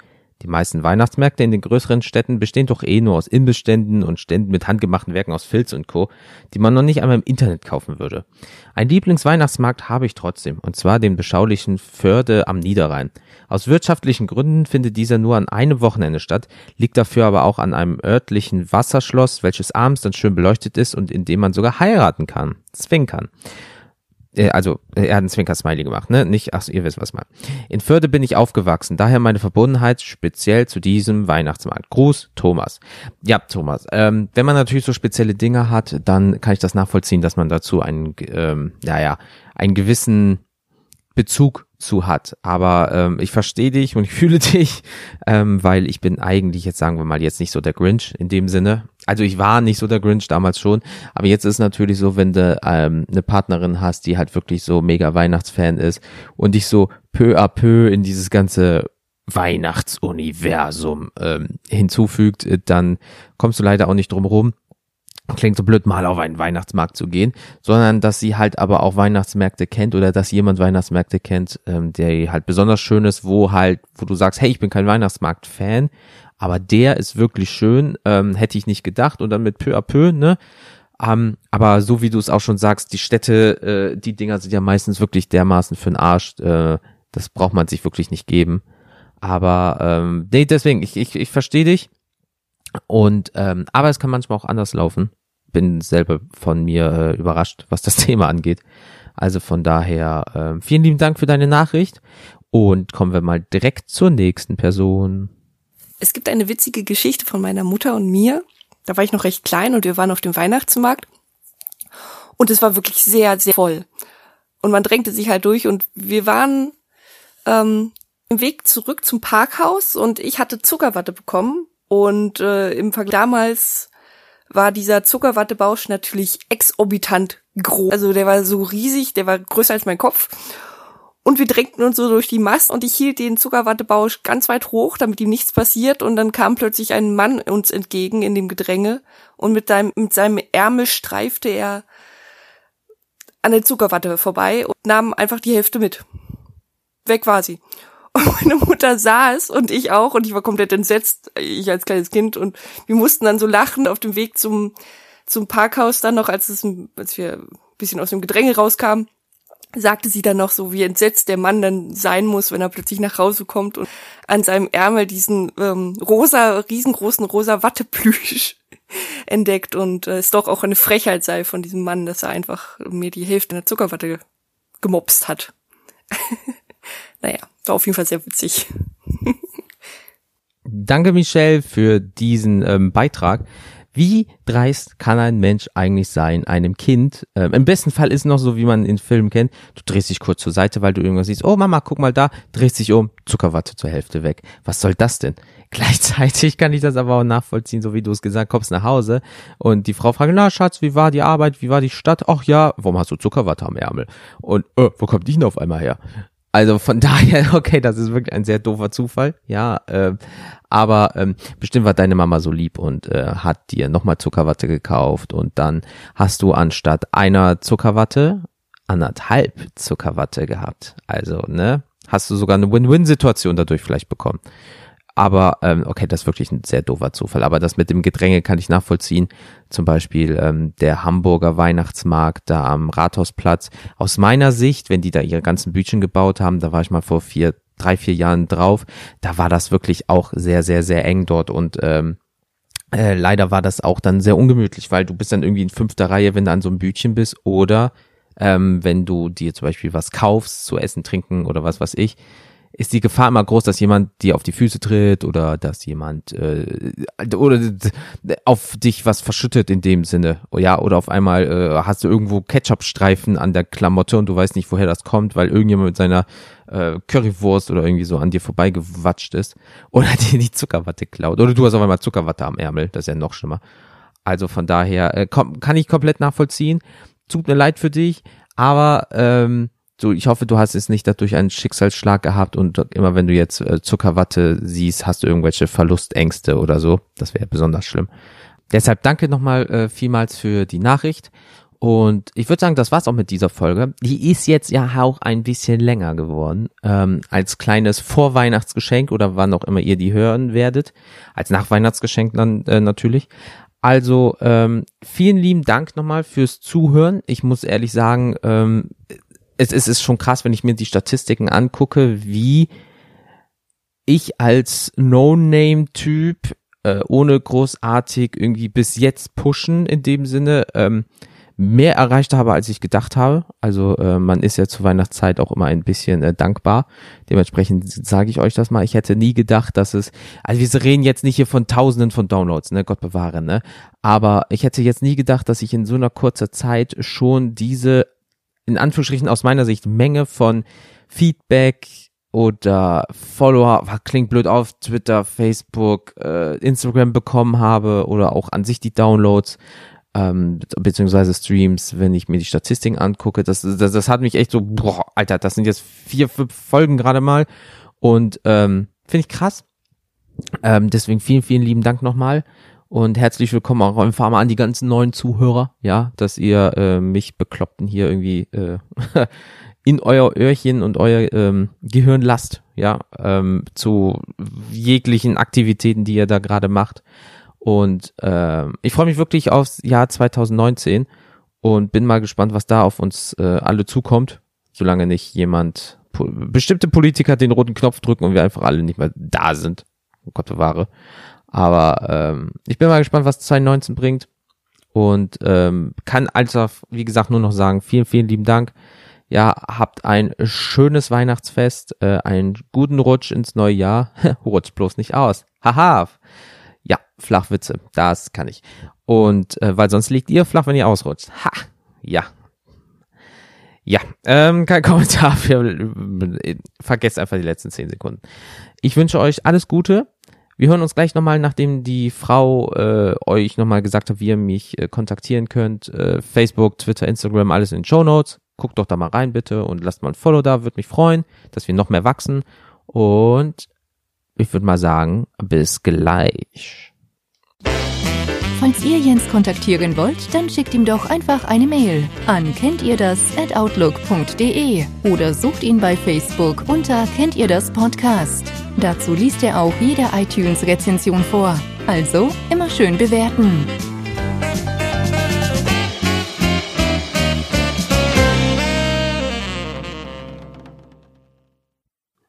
Die meisten Weihnachtsmärkte in den größeren Städten bestehen doch eh nur aus Imbissständen und Ständen mit handgemachten Werken aus Filz und Co., die man noch nicht einmal im Internet kaufen würde. Ein Lieblingsweihnachtsmarkt habe ich trotzdem, und zwar den beschaulichen Förde am Niederrhein. Aus wirtschaftlichen Gründen findet dieser nur an einem Wochenende statt, liegt dafür aber auch an einem örtlichen Wasserschloss, welches abends dann schön beleuchtet ist und in dem man sogar heiraten kann, zwinkern äh, also äh, er hat einen Zwinker-Smiley gemacht, ne? Nicht, ach, ihr wisst was mal. In Förde bin ich aufgewachsen, daher meine Verbundenheit speziell zu diesem Weihnachtsmarkt. Gruß, Thomas. Ja, Thomas. Ähm, wenn man natürlich so spezielle Dinge hat, dann kann ich das nachvollziehen, dass man dazu einen, ähm, naja, einen gewissen Bezug zu hat. Aber ähm, ich verstehe dich und ich fühle dich, ähm, weil ich bin eigentlich jetzt, sagen wir mal, jetzt nicht so der Grinch in dem Sinne. Also ich war nicht so der Grinch damals schon, aber jetzt ist natürlich so, wenn du ähm, eine Partnerin hast, die halt wirklich so mega Weihnachtsfan ist und dich so peu à peu in dieses ganze Weihnachtsuniversum ähm, hinzufügt, äh, dann kommst du leider auch nicht drum rum klingt so blöd, mal auf einen Weihnachtsmarkt zu gehen, sondern dass sie halt aber auch Weihnachtsmärkte kennt oder dass jemand Weihnachtsmärkte kennt, ähm, der halt besonders schön ist, wo halt, wo du sagst, hey, ich bin kein Weihnachtsmarkt-Fan, aber der ist wirklich schön, ähm, hätte ich nicht gedacht und dann mit peu à peu, ne? Ähm, aber so wie du es auch schon sagst, die Städte, äh, die Dinger sind ja meistens wirklich dermaßen für den Arsch, äh, das braucht man sich wirklich nicht geben. Aber ähm, nee, deswegen, ich, ich, ich verstehe dich. Und ähm, aber es kann manchmal auch anders laufen. Bin selber von mir äh, überrascht, was das Thema angeht. Also von daher äh, vielen lieben Dank für deine Nachricht und kommen wir mal direkt zur nächsten Person. Es gibt eine witzige Geschichte von meiner Mutter und mir. Da war ich noch recht klein und wir waren auf dem Weihnachtsmarkt und es war wirklich sehr sehr voll und man drängte sich halt durch und wir waren ähm, im Weg zurück zum Parkhaus und ich hatte Zuckerwatte bekommen und äh, im Vergleich damals war dieser Zuckerwattebausch natürlich exorbitant groß. Also der war so riesig, der war größer als mein Kopf. Und wir drängten uns so durch die Masse und ich hielt den Zuckerwattebausch ganz weit hoch, damit ihm nichts passiert. Und dann kam plötzlich ein Mann uns entgegen in dem Gedränge und mit, seinem mit seinem Ärmel streifte er an der Zuckerwatte vorbei und nahm einfach die Hälfte mit. Weg war sie. Und meine Mutter saß und ich auch und ich war komplett entsetzt, ich als kleines Kind. Und wir mussten dann so lachen auf dem Weg zum, zum Parkhaus dann noch, als es, als wir ein bisschen aus dem Gedränge rauskamen, sagte sie dann noch so, wie entsetzt der Mann dann sein muss, wenn er plötzlich nach Hause kommt und an seinem Ärmel diesen ähm, rosa, riesengroßen rosa Watteplüsch entdeckt. Und äh, es doch auch eine Frechheit sei von diesem Mann, dass er einfach mir die Hälfte der Zuckerwatte gemopst hat. naja, war auf jeden Fall sehr witzig. Danke, Michelle, für diesen ähm, Beitrag. Wie dreist kann ein Mensch eigentlich sein, einem Kind? Äh, Im besten Fall ist noch so, wie man in Filmen kennt. Du drehst dich kurz zur Seite, weil du irgendwas siehst. Oh Mama, guck mal da, drehst dich um, Zuckerwatte zur Hälfte weg. Was soll das denn? Gleichzeitig kann ich das aber auch nachvollziehen, so wie du es gesagt, kommst nach Hause und die Frau fragt, na Schatz, wie war die Arbeit, wie war die Stadt? Ach ja, warum hast du Zuckerwatte am Ärmel? Und äh, wo kommt die denn auf einmal her? Also von daher, okay, das ist wirklich ein sehr doofer Zufall, ja. Äh, aber ähm, bestimmt war deine Mama so lieb und äh, hat dir nochmal Zuckerwatte gekauft und dann hast du anstatt einer Zuckerwatte anderthalb Zuckerwatte gehabt. Also, ne? Hast du sogar eine Win-Win-Situation dadurch vielleicht bekommen. Aber ähm, okay, das ist wirklich ein sehr doofer Zufall. Aber das mit dem Gedränge kann ich nachvollziehen. Zum Beispiel ähm, der Hamburger Weihnachtsmarkt da am Rathausplatz. Aus meiner Sicht, wenn die da ihre ganzen Bütchen gebaut haben, da war ich mal vor vier, drei, vier Jahren drauf, da war das wirklich auch sehr, sehr, sehr eng dort und ähm, äh, leider war das auch dann sehr ungemütlich, weil du bist dann irgendwie in fünfter Reihe, wenn du an so einem Bütchen bist oder ähm, wenn du dir zum Beispiel was kaufst, zu essen, trinken oder was weiß ich, ist die Gefahr immer groß, dass jemand dir auf die Füße tritt oder dass jemand äh, oder auf dich was verschüttet in dem Sinne. Ja, oder auf einmal äh, hast du irgendwo Ketchup-Streifen an der Klamotte und du weißt nicht, woher das kommt, weil irgendjemand mit seiner äh, Currywurst oder irgendwie so an dir vorbeigewatscht ist oder dir die Zuckerwatte klaut. Oder du hast auf einmal Zuckerwatte am Ärmel, das ist ja noch schlimmer. Also von daher äh, kann ich komplett nachvollziehen. Tut mir leid für dich, aber ähm, so, ich hoffe, du hast es nicht dadurch einen Schicksalsschlag gehabt und immer wenn du jetzt äh, Zuckerwatte siehst, hast du irgendwelche Verlustängste oder so. Das wäre besonders schlimm. Deshalb danke nochmal äh, vielmals für die Nachricht. Und ich würde sagen, das war's auch mit dieser Folge. Die ist jetzt ja auch ein bisschen länger geworden. Ähm, als kleines Vorweihnachtsgeschenk oder wann auch immer ihr die hören werdet. Als Nachweihnachtsgeschenk dann äh, natürlich. Also ähm, vielen lieben Dank nochmal fürs Zuhören. Ich muss ehrlich sagen, ähm, es, es ist schon krass, wenn ich mir die Statistiken angucke, wie ich als No-Name-Typ äh, ohne großartig irgendwie bis jetzt pushen in dem Sinne ähm, mehr erreicht habe, als ich gedacht habe. Also äh, man ist ja zur Weihnachtszeit auch immer ein bisschen äh, dankbar. Dementsprechend sage ich euch das mal. Ich hätte nie gedacht, dass es, also wir reden jetzt nicht hier von Tausenden von Downloads, ne, Gott bewahre, ne. Aber ich hätte jetzt nie gedacht, dass ich in so einer kurzer Zeit schon diese in Anführungsstrichen aus meiner Sicht Menge von Feedback oder Follower, klingt blöd auf, Twitter, Facebook, äh, Instagram bekommen habe oder auch an sich die Downloads ähm, beziehungsweise Streams, wenn ich mir die Statistiken angucke. Das, das, das hat mich echt so, boah, Alter, das sind jetzt vier, fünf Folgen gerade mal und ähm, finde ich krass. Ähm, deswegen vielen, vielen lieben Dank nochmal. Und herzlich willkommen auch einfach mal an die ganzen neuen Zuhörer, ja, dass ihr äh, mich Bekloppten hier irgendwie äh, in euer Öhrchen und euer ähm, Gehirn lasst, ja, ähm, zu jeglichen Aktivitäten, die ihr da gerade macht. Und äh, ich freue mich wirklich aufs Jahr 2019 und bin mal gespannt, was da auf uns äh, alle zukommt, solange nicht jemand, bestimmte Politiker den roten Knopf drücken und wir einfach alle nicht mehr da sind. Gott bewahre. Aber ähm, ich bin mal gespannt, was 2019 bringt. Und ähm, kann also, wie gesagt, nur noch sagen, vielen, vielen lieben Dank. Ja, habt ein schönes Weihnachtsfest, äh, einen guten Rutsch ins neue Jahr. Rutscht bloß nicht aus. Haha. Ja, Flachwitze, das kann ich. Und äh, weil sonst liegt ihr flach, wenn ihr ausrutscht. Ha, ja. Ja, ähm, kein Kommentar. Für, vergesst einfach die letzten zehn Sekunden. Ich wünsche euch alles Gute. Wir hören uns gleich nochmal, nachdem die Frau äh, euch nochmal gesagt hat, wie ihr mich äh, kontaktieren könnt. Äh, Facebook, Twitter, Instagram, alles in den Show Notes. Guckt doch da mal rein bitte und lasst mal ein Follow da, würde mich freuen, dass wir noch mehr wachsen. Und ich würde mal sagen, bis gleich. Falls ihr Jens kontaktieren wollt, dann schickt ihm doch einfach eine Mail an kennt ihr das at outlook.de oder sucht ihn bei Facebook unter kennt ihr das Podcast. Dazu liest er auch jede iTunes-Rezension vor. Also immer schön bewerten.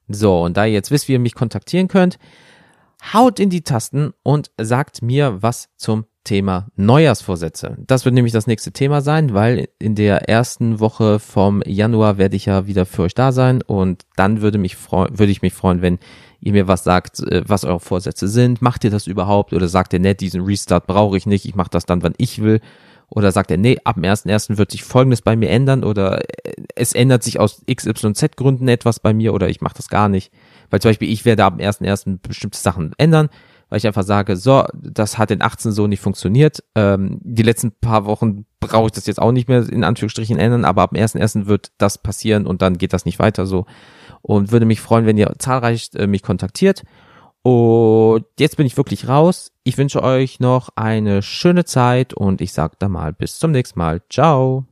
So, und da ihr jetzt wisst, wie ihr mich kontaktieren könnt, haut in die Tasten und sagt mir was zum Thema Neujahrsvorsätze. Das wird nämlich das nächste Thema sein, weil in der ersten Woche vom Januar werde ich ja wieder für euch da sein und dann würde mich würde ich mich freuen, wenn ihr mir was sagt, äh, was eure Vorsätze sind. Macht ihr das überhaupt? Oder sagt ihr, nee, diesen Restart brauche ich nicht, ich mache das dann, wann ich will. Oder sagt er, nee, ab dem 1.1. wird sich Folgendes bei mir ändern oder äh, es ändert sich aus XYZ Gründen etwas bei mir oder ich mache das gar nicht. Weil zum Beispiel ich werde dem 1.1. bestimmte Sachen ändern, weil ich einfach sage, so, das hat in 18 so nicht funktioniert. Ähm, die letzten paar Wochen brauche ich das jetzt auch nicht mehr in Anführungsstrichen ändern, aber ab dem 1.1. wird das passieren und dann geht das nicht weiter so. Und würde mich freuen, wenn ihr zahlreich äh, mich kontaktiert. Und jetzt bin ich wirklich raus. Ich wünsche euch noch eine schöne Zeit und ich sage dann mal bis zum nächsten Mal. Ciao.